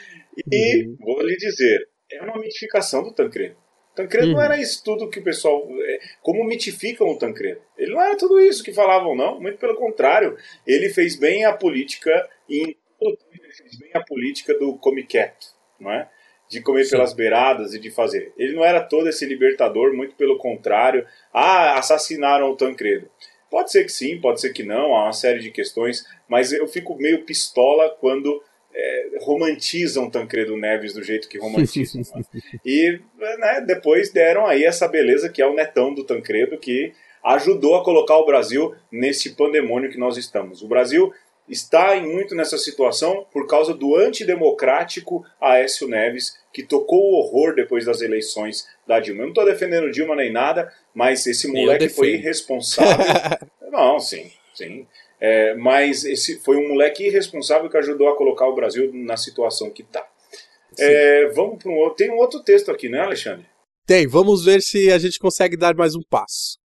E vou lhe dizer, é uma mitificação do Tancredo. Tancredo não Uhum. era isso tudo que o pessoal. é, Como mitificam o Tancredo? Ele não era tudo isso que falavam, não. Muito pelo contrário. Ele fez bem a política e em todo tempo ele fez bem a política do come quieto, não é? De comer Sim. pelas beiradas e de fazer. Ele não era todo esse libertador, muito pelo contrário. Ah, assassinaram o Tancredo. Pode ser que sim, pode ser que não, há uma série de questões, mas eu fico meio pistola quando é, romantizam Tancredo Neves do jeito que romantizam. né? E né, depois deram aí essa beleza que é o netão do Tancredo, que ajudou a colocar o Brasil nesse pandemônio que nós estamos. O Brasil está em muito nessa situação por causa do antidemocrático Aécio Neves, que tocou o horror depois das eleições da Dilma. Eu não estou defendendo Dilma nem nada, mas esse moleque foi irresponsável. *laughs* não, sim, sim. É, mas esse foi um moleque irresponsável que ajudou a colocar o Brasil na situação que está. É, vamos para um outro. Tem um outro texto aqui, né, Alexandre? Tem, vamos ver se a gente consegue dar mais um passo.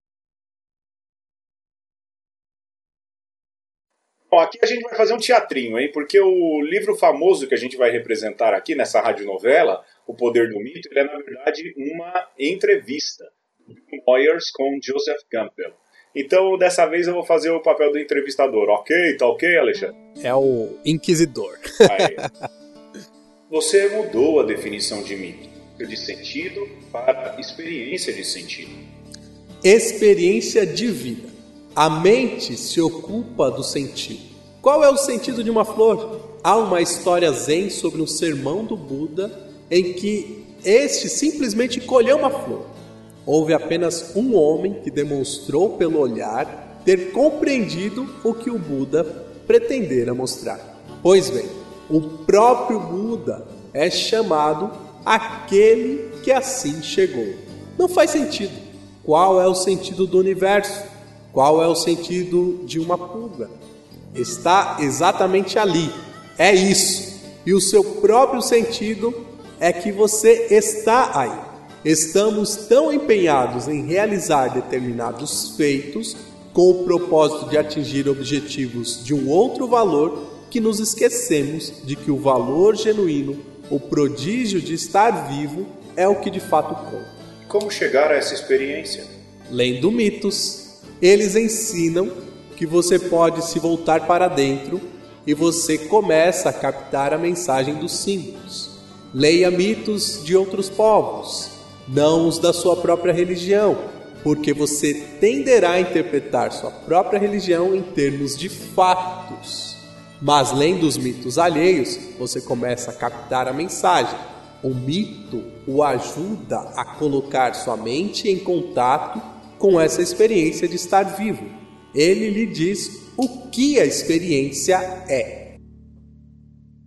Bom, aqui a gente vai fazer um teatrinho, hein? Porque o livro famoso que a gente vai representar aqui nessa radionovela, O Poder do Mito, ele é, na verdade, uma entrevista do Moyers com Joseph Campbell. Então, dessa vez eu vou fazer o papel do entrevistador, ok? Tá ok, Alexandre? É o Inquisidor. Você mudou a definição de mito, de sentido para experiência de sentido. Experiência de vida. A mente se ocupa do sentido. Qual é o sentido de uma flor? Há uma história zen sobre um sermão do Buda em que este simplesmente colheu uma flor. Houve apenas um homem que demonstrou pelo olhar ter compreendido o que o Buda pretendera mostrar. Pois bem, o próprio Buda é chamado aquele que assim chegou. Não faz sentido. Qual é o sentido do universo? Qual é o sentido de uma pulga? Está exatamente ali. É isso. E o seu próprio sentido é que você está aí. Estamos tão empenhados em realizar determinados feitos com o propósito de atingir objetivos de um outro valor que nos esquecemos de que o valor genuíno, o prodígio de estar vivo, é o que de fato conta. Como chegar a essa experiência? Lendo mitos, eles ensinam que você pode se voltar para dentro e você começa a captar a mensagem dos símbolos. Leia mitos de outros povos, não os da sua própria religião, porque você tenderá a interpretar sua própria religião em termos de fatos. Mas lendo os mitos alheios, você começa a captar a mensagem. O mito o ajuda a colocar sua mente em contato com essa experiência de estar vivo. Ele lhe diz o que a experiência é.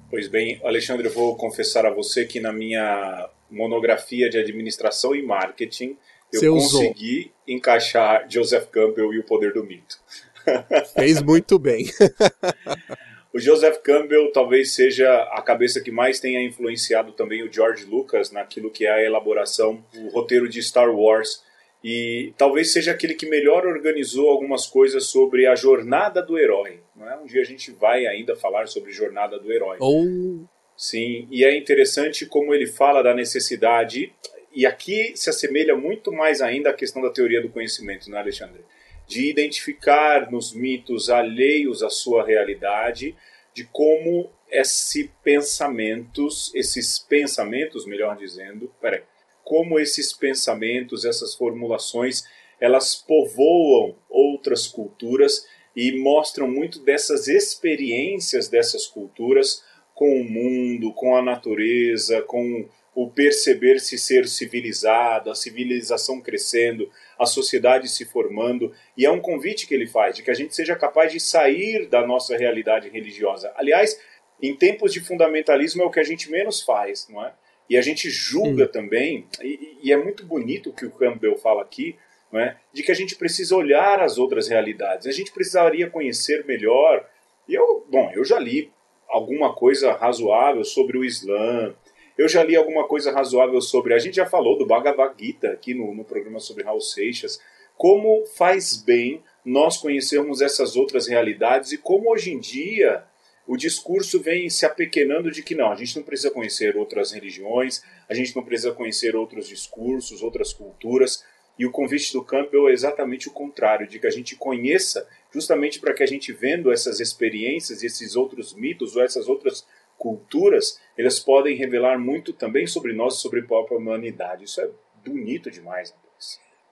Pois bem, Alexandre, eu vou confessar a você que na minha monografia de administração e marketing eu Você usou. consegui encaixar Joseph Campbell e o poder do mito. *laughs* Fez muito bem. *laughs* O Joseph Campbell talvez seja a cabeça que mais tenha influenciado também o George Lucas naquilo que é a elaboração do roteiro de Star Wars. E talvez seja aquele que melhor organizou algumas coisas sobre a jornada do herói. Não é? Um dia a gente vai ainda falar sobre jornada do herói. Ou Sim, e é interessante como ele fala da necessidade, e aqui se assemelha muito mais ainda à questão da teoria do conhecimento, né, Alexandre? De identificar nos mitos alheios à sua realidade, de como esses pensamentos, esses pensamentos, melhor dizendo, peraí, como esses pensamentos, essas formulações, elas povoam outras culturas e mostram muito dessas experiências dessas culturas com o mundo, com a natureza, com o perceber-se ser civilizado, a civilização crescendo, a sociedade se formando. E é um convite que ele faz, de que a gente seja capaz de sair da nossa realidade religiosa. Aliás, em tempos de fundamentalismo é o que a gente menos faz, não é? E a gente julga hum. também, e, e, é muito bonito o que o Campbell fala aqui, não é? de que a gente precisa olhar as outras realidades. A gente precisaria conhecer melhor. E eu, bom, eu já li alguma coisa razoável sobre o Islã, eu já li alguma coisa razoável sobre. A gente já falou do Bhagavad Gita aqui no, no programa sobre Raul Seixas. Como faz bem nós conhecermos essas outras realidades e como hoje em dia o discurso vem se apequenando de que não, a gente não precisa conhecer outras religiões, a gente não precisa conhecer outros discursos, outras culturas. E o convite do Campbell é exatamente o contrário, de que a gente conheça, justamente para que a gente vendo essas experiências, esses outros mitos ou essas outras culturas, elas podem revelar muito também sobre nós, sobre a própria humanidade. Isso é bonito demais.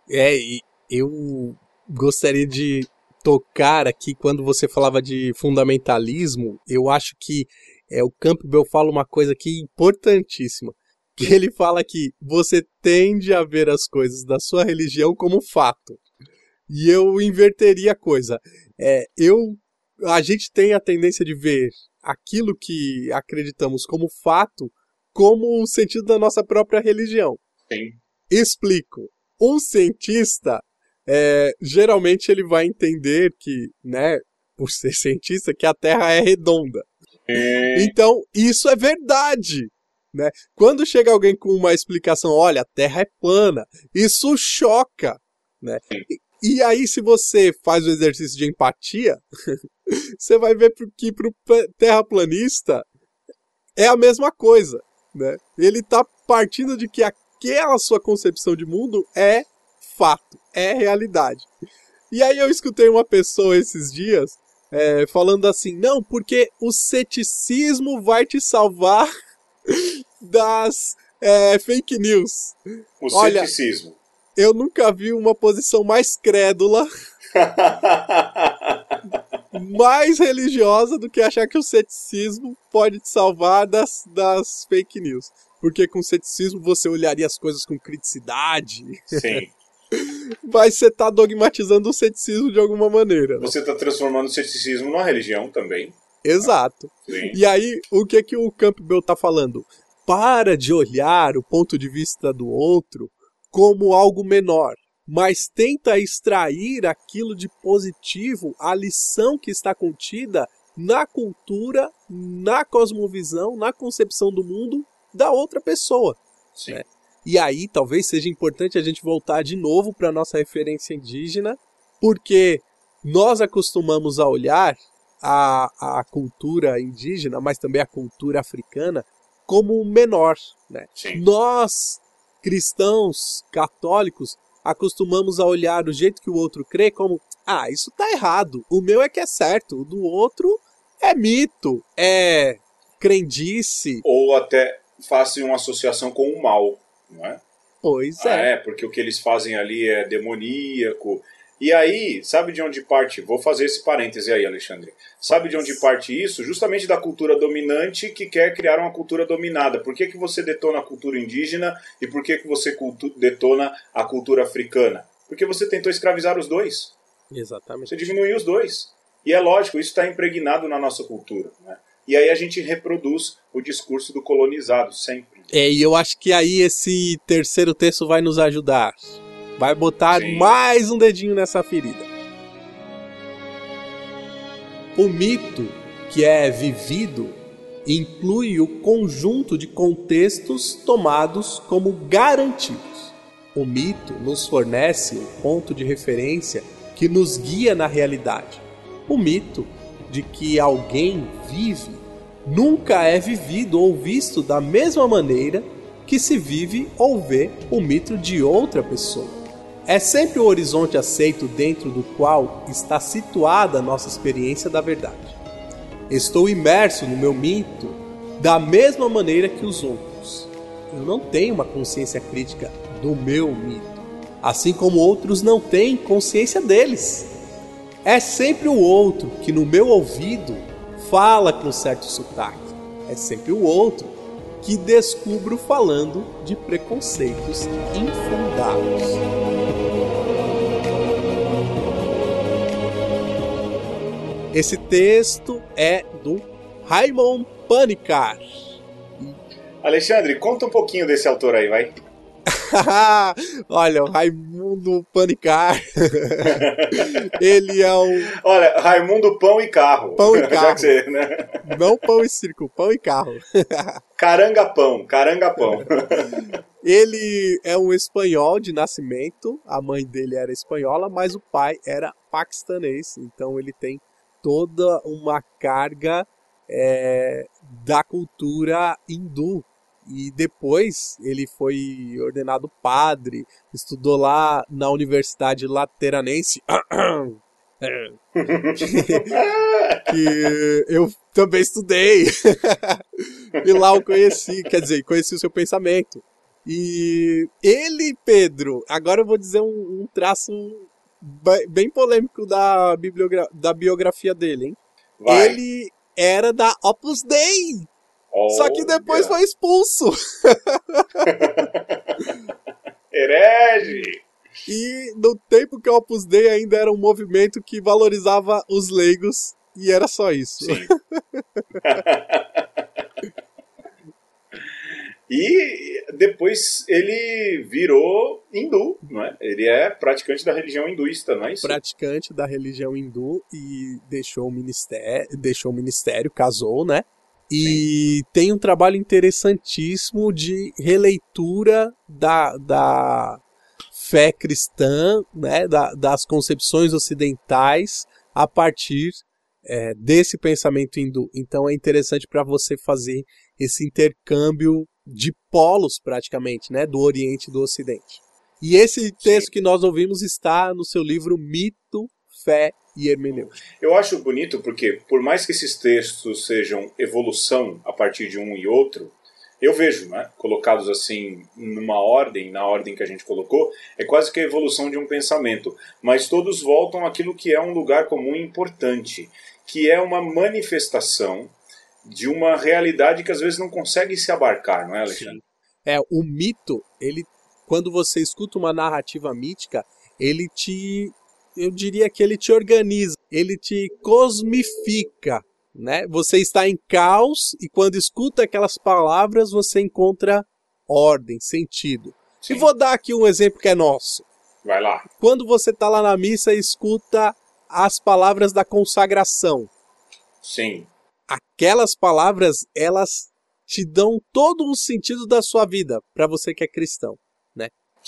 É, e eu gostaria de tocar aqui quando você falava de fundamentalismo, eu acho que é, o Campbell fala uma coisa aqui importantíssima, que ele fala que você tende a ver as coisas da sua religião como fato. E eu inverteria a coisa. É, eu, a gente tem a tendência de ver aquilo que acreditamos como fato como o sentido da nossa própria religião. Sim. Explico. Um cientista é, geralmente ele vai entender que, né, por ser *laughs* cientista, que a Terra é redonda. É... Então, isso é verdade. Né? Quando chega alguém com uma explicação, olha, a Terra é plana, isso choca. Né? E, e aí, se você faz o exercício de empatia, *laughs* você vai ver que para o terraplanista é a mesma coisa. Né? Ele está partindo de que aquela sua concepção de mundo é fato, é realidade. E aí eu escutei uma pessoa esses dias é, falando assim: não, porque o ceticismo vai te salvar *laughs* das é, fake news. O Olha, ceticismo. Eu nunca vi uma posição mais crédula, *laughs* mais religiosa do que achar que o ceticismo pode te salvar das, das fake news. Porque com ceticismo você olharia as coisas com criticidade. Sim. *laughs* Mas você está dogmatizando o ceticismo de alguma maneira. Né? Você está transformando o ceticismo numa religião também. Exato. Sim. E aí, o que que o Campbell está falando? Para de olhar o ponto de vista do outro como algo menor, mas tenta extrair aquilo de positivo, a lição que está contida na cultura, na cosmovisão, na concepção do mundo da outra pessoa. Sim. Né? E aí talvez seja importante a gente voltar de novo para nossa referência indígena, porque nós acostumamos a olhar a, a cultura indígena, mas também a cultura africana, como menor. Né? Nós, cristãos, católicos, acostumamos a olhar o jeito que o outro crê como: ah, isso tá errado, o meu é que é certo, o do outro é mito, é crendice. Ou até façam uma associação com o mal não é? Pois ah, é. é, porque o que eles fazem ali é demoníaco. E aí, sabe de onde parte? Vou fazer esse parêntese aí, Alexandre. Sabe de onde parte isso? Justamente da cultura dominante que quer criar uma cultura dominada. Por que, que você detona a cultura indígena e por que, que você detona a cultura africana? Porque você tentou escravizar os dois. Exatamente. Você diminuiu os dois. E é lógico, isso está impregnado na nossa cultura. Né? E aí a gente reproduz o discurso do colonizado, sempre. É, e eu acho que aí esse terceiro texto vai nos ajudar. Vai botar Sim. mais um dedinho nessa ferida. O mito que é vivido inclui o conjunto de contextos tomados como garantidos. O mito nos fornece o ponto de referência que nos guia na realidade. O mito de que alguém vive nunca é vivido ou visto da mesma maneira que se vive ou vê o mito de outra pessoa. É sempre o horizonte aceito dentro do qual está situada a nossa experiência da verdade. Estou imerso no meu mito da mesma maneira que os outros. Eu não tenho uma consciência crítica do meu mito, assim como outros não têm consciência deles. É sempre o outro que no meu ouvido fala com certo sotaque. É sempre o outro que descubro falando de preconceitos infundados. Esse texto é do Raymond Panicar. Alexandre, conta um pouquinho desse autor aí, vai. *laughs* Olha, o Raimundo Panicar. *laughs* ele é um. Olha, Raimundo Pão e Carro. Pão e *laughs* carro. Você, né? Não pão e circo, pão e carro. Caranga Pão, Caranga Pão. ele é um espanhol de nascimento. A mãe dele era espanhola, mas o pai era paquistanês. Então ele tem toda uma carga é, da cultura hindu e depois ele foi ordenado padre, estudou lá na Universidade Lateranense. *coughs* que eu também estudei. e lá eu conheci, quer dizer, conheci o seu pensamento. E ele, Pedro, agora eu vou dizer um, um traço bem polêmico da, da biografia dele, hein? Vai. Ele era da Opus Dei. Só que depois foi expulso. *laughs* Herege! E no tempo que o Opus Dei ainda era um movimento que valorizava os leigos, e era só isso. Sim. *laughs* e depois ele virou hindu, não é? Ele é praticante da religião hinduísta, não é isso? Praticante da religião hindu e deixou o ministério, deixou o ministério, casou, né? E Sim. tem um trabalho interessantíssimo de releitura da, da fé cristã, né, da, das concepções ocidentais a partir é, desse pensamento hindu. Então é interessante para você fazer esse intercâmbio de polos praticamente, né, do Oriente e do Ocidente. E esse texto Sim. que nós ouvimos está no seu livro Mito, Fé e hermenêutica. Eu acho bonito porque, por mais que esses textos sejam evolução a partir de um e outro, eu vejo, né, colocados assim numa ordem, na ordem que a gente colocou, é quase que a evolução de um pensamento, mas todos voltam àquilo que é um lugar comum e importante, que é uma manifestação de uma realidade que às vezes não consegue se abarcar, não é, Alexandre? Sim. É, o mito, ele quando você escuta uma narrativa mítica, ele te eu diria que ele te organiza, ele te cosmifica, né? Você está em caos e quando escuta aquelas palavras você encontra ordem, sentido. Sim. E vou dar aqui um exemplo que é nosso. Vai lá. Quando você está lá na missa e escuta as palavras da consagração. Sim. Aquelas palavras, elas te dão todo o sentido da sua vida para você que é cristão.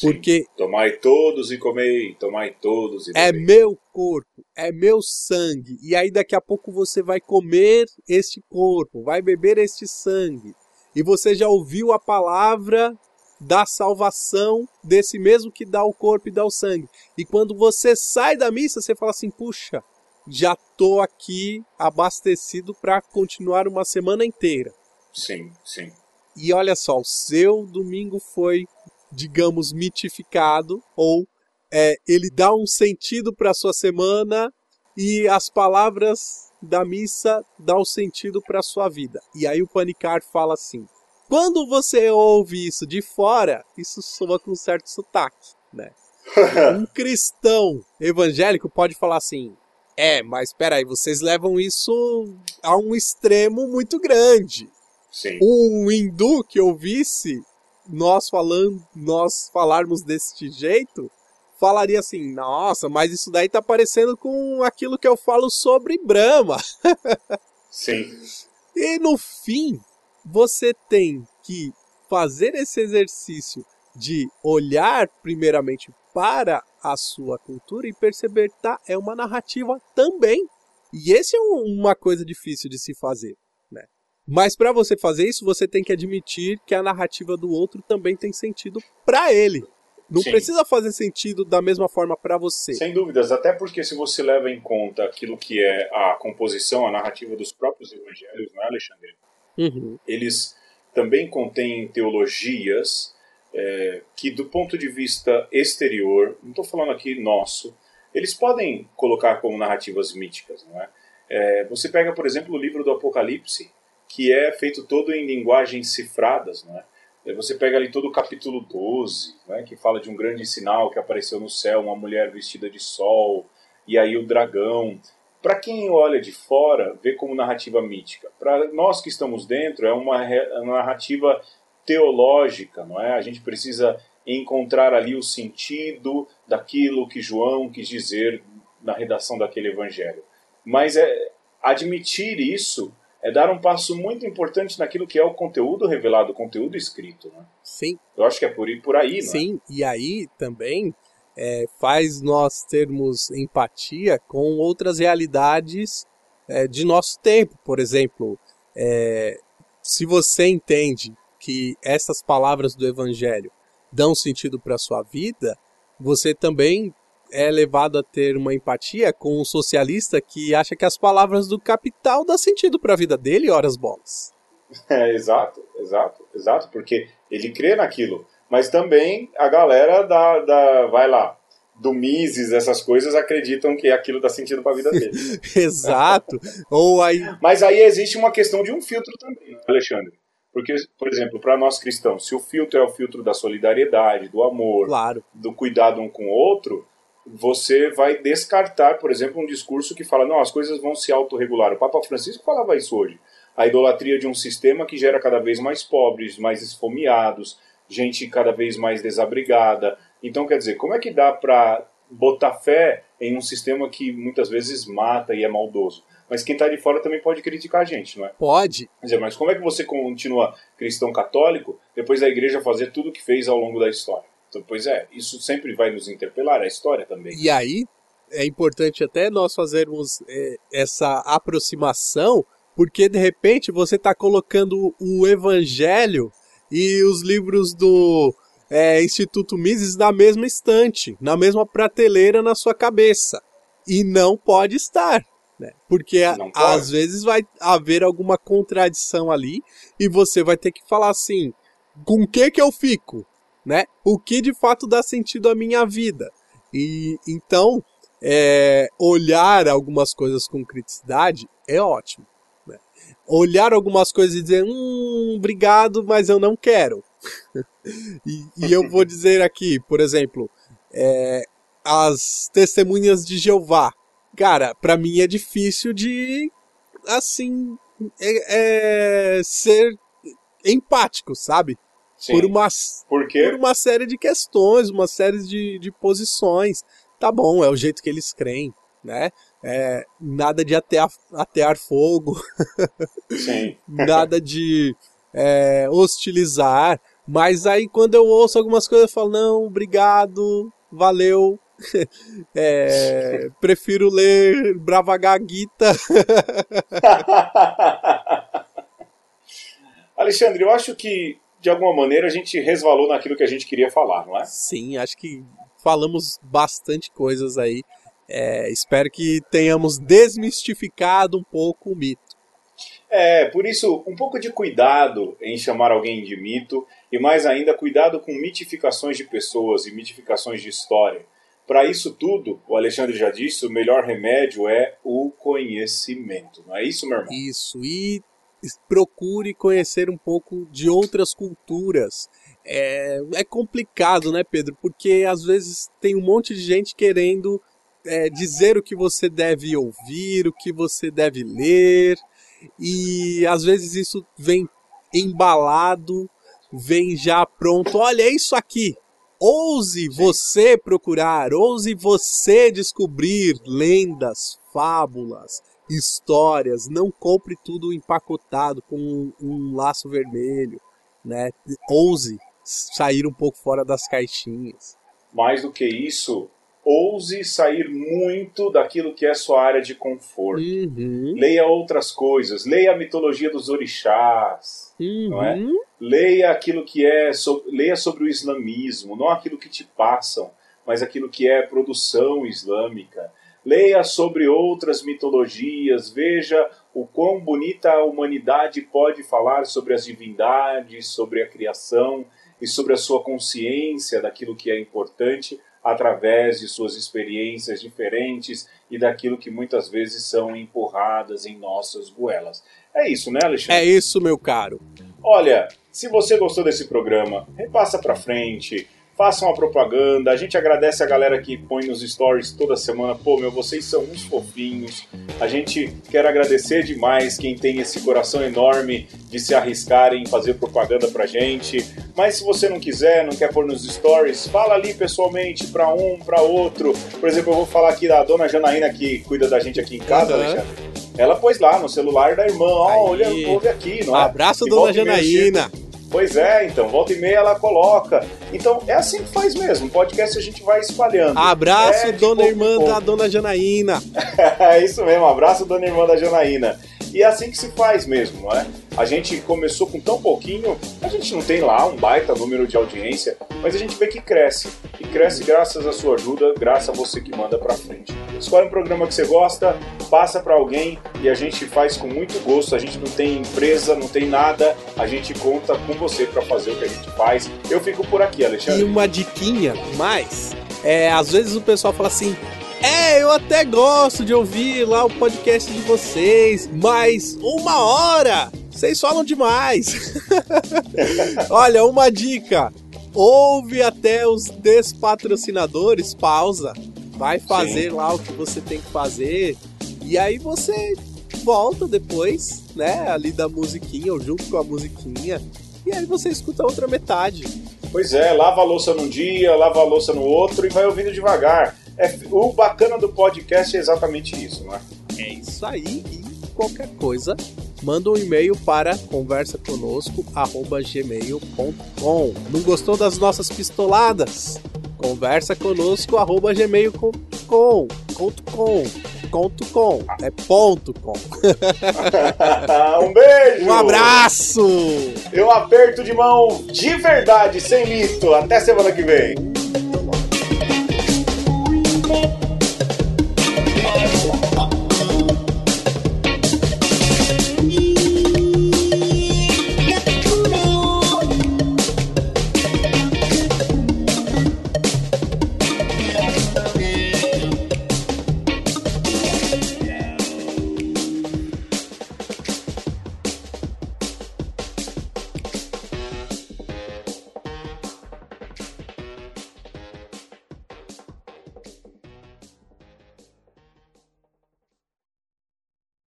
Porque tomai todos e comei, tomai todos e É meu corpo, é meu sangue. E aí daqui a pouco você vai comer este corpo, vai beber este sangue. E você já ouviu a palavra da salvação desse mesmo que dá o corpo e dá o sangue. E quando você sai da missa, você fala assim: "Puxa, já tô aqui abastecido para continuar uma semana inteira". Sim, sim. E olha só, o seu domingo foi digamos, mitificado, ou é, ele dá um sentido para a sua semana e as palavras da missa dão sentido para a sua vida. E aí o Panicar fala assim: quando você ouve isso de fora, isso soa com um certo sotaque, né? *laughs* um cristão evangélico pode falar assim: é, mas espera aí, vocês levam isso a um extremo muito grande. Sim. Um hindu que ouvisse nós falando, nós falarmos desse jeito, falaria assim: "Nossa, mas isso daí tá parecendo com aquilo que eu falo sobre Brahma". *laughs* Sim. E no fim, você tem que fazer esse exercício de olhar primeiramente para a sua cultura e perceber, tá, é uma narrativa também. E esse é uma coisa difícil de se fazer? Mas para você fazer isso, você tem que admitir que a narrativa do outro também tem sentido para ele. Não Sim. precisa fazer sentido da mesma forma para você. Sem dúvidas, até porque se você leva em conta aquilo que é a composição, a narrativa dos próprios evangelhos, não é, Alexandre? Uhum. Eles também contêm teologias é, que, do ponto de vista exterior, não estou falando aqui nosso, eles podem colocar como narrativas míticas, não é? É, você pega, por exemplo, o livro do Apocalipse, que é feito todo em linguagens cifradas, não é? É, Você pega ali todo o capítulo 12, né, que fala de um grande sinal que apareceu no céu, uma mulher vestida de sol, e aí o dragão. Para quem olha de fora, vê como narrativa mítica. Para nós que estamos dentro, é re- uma narrativa teológica, não é? A gente precisa encontrar ali o sentido daquilo que João quis dizer na redação daquele evangelho. Mas é admitir isso é dar um passo muito importante naquilo que é o conteúdo revelado, o conteúdo escrito. Né? Sim. Eu acho que é por, por aí, não é? Sim, e aí também é, faz nós termos empatia com outras realidades é, de nosso tempo. Por exemplo, é, se você entende que essas palavras do Evangelho dão sentido para a sua vida, você também é levado a ter uma empatia com um socialista que acha que as palavras do capital dão sentido para a vida dele, horas bolas. *laughs* É, exato, exato, exato, porque ele crê naquilo. Mas também a galera da, da vai lá, do Mises, essas coisas, acreditam que aquilo dá sentido para a vida dele. *laughs* Exato. Ou aí. *laughs* Mas aí existe uma questão de um filtro também, Alexandre. Porque, por exemplo, para nós cristãos, se o filtro é o filtro da solidariedade, do amor, Claro. do cuidado um com o outro, você vai descartar, por exemplo, um discurso que fala, não, as coisas vão se autorregular. O Papa Francisco falava isso hoje. A idolatria de um sistema que gera cada vez mais pobres, mais esfomeados, gente cada vez mais desabrigada. Então, quer dizer, como é que dá para botar fé em um sistema que muitas vezes mata e é maldoso? Mas quem está de fora também pode criticar a gente, não é? Pode. Quer dizer, mas como é que você continua cristão católico depois da igreja fazer tudo o que fez ao longo da história? Então, pois é, isso sempre vai nos interpelar, a história também. E aí é importante até nós fazermos é, essa aproximação, porque de repente você está colocando o Evangelho e os livros do é, Instituto Mises na mesma estante, na mesma prateleira na sua cabeça. E não pode estar. Né? Porque pode. às vezes vai haver alguma contradição ali e você vai ter que falar assim: com o que que eu fico? Né? O que de fato dá sentido à minha vida? E então, é, olhar algumas coisas com criticidade é ótimo. né? Olhar algumas coisas e dizer, hum, obrigado, mas eu não quero. *laughs* e, e eu vou dizer aqui, por exemplo, é, as testemunhas de Jeová. Cara, pra mim é difícil de, assim, é- é, ser empático, sabe? Sim. Por uma, Por por uma série de questões, uma série de, de posições. Tá bom, é o jeito que eles creem, né? É, nada de atear, atear fogo, Sim. *laughs* nada de é, hostilizar. Mas aí quando eu ouço algumas coisas eu falo, não, obrigado, valeu. *laughs* É, prefiro ler Bravagar Gita. *laughs* Alexandre, eu acho que de alguma maneira a gente resvalou naquilo que a gente queria falar, não é? Sim, acho que falamos bastante coisas aí. É, espero que tenhamos desmistificado um pouco o mito. É, por isso, um pouco de cuidado em chamar alguém de mito e mais ainda cuidado com mitificações de pessoas e mitificações de história. Para isso tudo, o Alexandre já disse, o melhor remédio é o conhecimento. Não é isso, meu irmão? Isso, e procure conhecer um pouco de outras culturas. É, é complicado, né, Pedro? Porque às vezes tem um monte de gente querendo é, dizer o que você deve ouvir, o que você deve ler, e às vezes isso vem embalado, vem já pronto. Olha, é isso aqui. Ouse você procurar, ouse você descobrir lendas, fábulas, histórias. Não compre tudo empacotado com um, um laço vermelho, né? Ouse sair um pouco fora das caixinhas. Mais do que isso, ouse sair muito daquilo que é sua área de conforto. Uhum. Leia outras coisas, leia a mitologia dos orixás, não é? Leia aquilo que é, so, leia sobre o islamismo, não aquilo que te passam, mas aquilo que é produção islâmica. Leia sobre outras mitologias, veja o quão bonita a humanidade pode falar sobre as divindades, sobre a criação e sobre a sua consciência daquilo que é importante através de suas experiências diferentes e daquilo que muitas vezes são empurradas em nossas goelas. É isso, né, Alexandre? É isso, meu caro. Olha, se você gostou desse programa, repassa para frente, faça uma propaganda. A gente agradece a galera que põe nos stories toda semana. Pô, meu, vocês são uns fofinhos. A gente quer agradecer demais quem tem esse coração enorme de se arriscarem em fazer propaganda pra gente. Mas se você não quiser, não quer pôr nos stories, fala ali pessoalmente para um, para outro. Por exemplo, eu vou falar aqui da dona Janaína que cuida da gente aqui em casa, Uhum. Alexandre. Ela pôs lá no celular da irmã, ó, olha, ouve aqui, não é? Abraço, E dona Janaína. chega- Pois é, então, volta e meia ela coloca. Então, é assim que faz mesmo. Podcast a gente vai espalhando. Abraço, É dona em irmã da dona Janaína. *laughs* é isso mesmo, abraço dona irmã da Janaína. E é assim que se faz mesmo, não é? A gente começou com tão pouquinho, a gente não tem lá um baita número de audiência, mas a gente vê que cresce. E cresce graças à sua ajuda, graças a você que manda pra frente. Escolhe um programa que você gosta, passa pra alguém e a gente faz com muito gosto. A gente não tem empresa, não tem nada, a gente conta com você pra fazer o que a gente faz. Eu fico por aqui, E Alexandre. uma diquinha mais, é, às vezes o pessoal fala assim, é, eu até gosto de ouvir lá o podcast de vocês, mas uma hora, vocês falam demais. *laughs* Olha, uma dica, ouve até os despatrocinadores, pausa, vai fazer lá o que você tem que fazer, e aí você volta depois, né, ali da musiquinha, ou junto com a musiquinha, e aí você escuta a outra metade. Pois é, lava a louça num dia, lava a louça no outro e vai ouvindo devagar. É, o bacana do podcast é exatamente isso, não é? É isso aí e qualquer coisa, manda um e-mail para conversaconosco@gmail.com. Não gostou das nossas pistoladas? Conversa conosco arroba gmail.com. Conto com. Conto com. É ponto com. *laughs* um beijo! Um abraço! Eu aperto de mão de verdade, sem mito. Até semana que vem.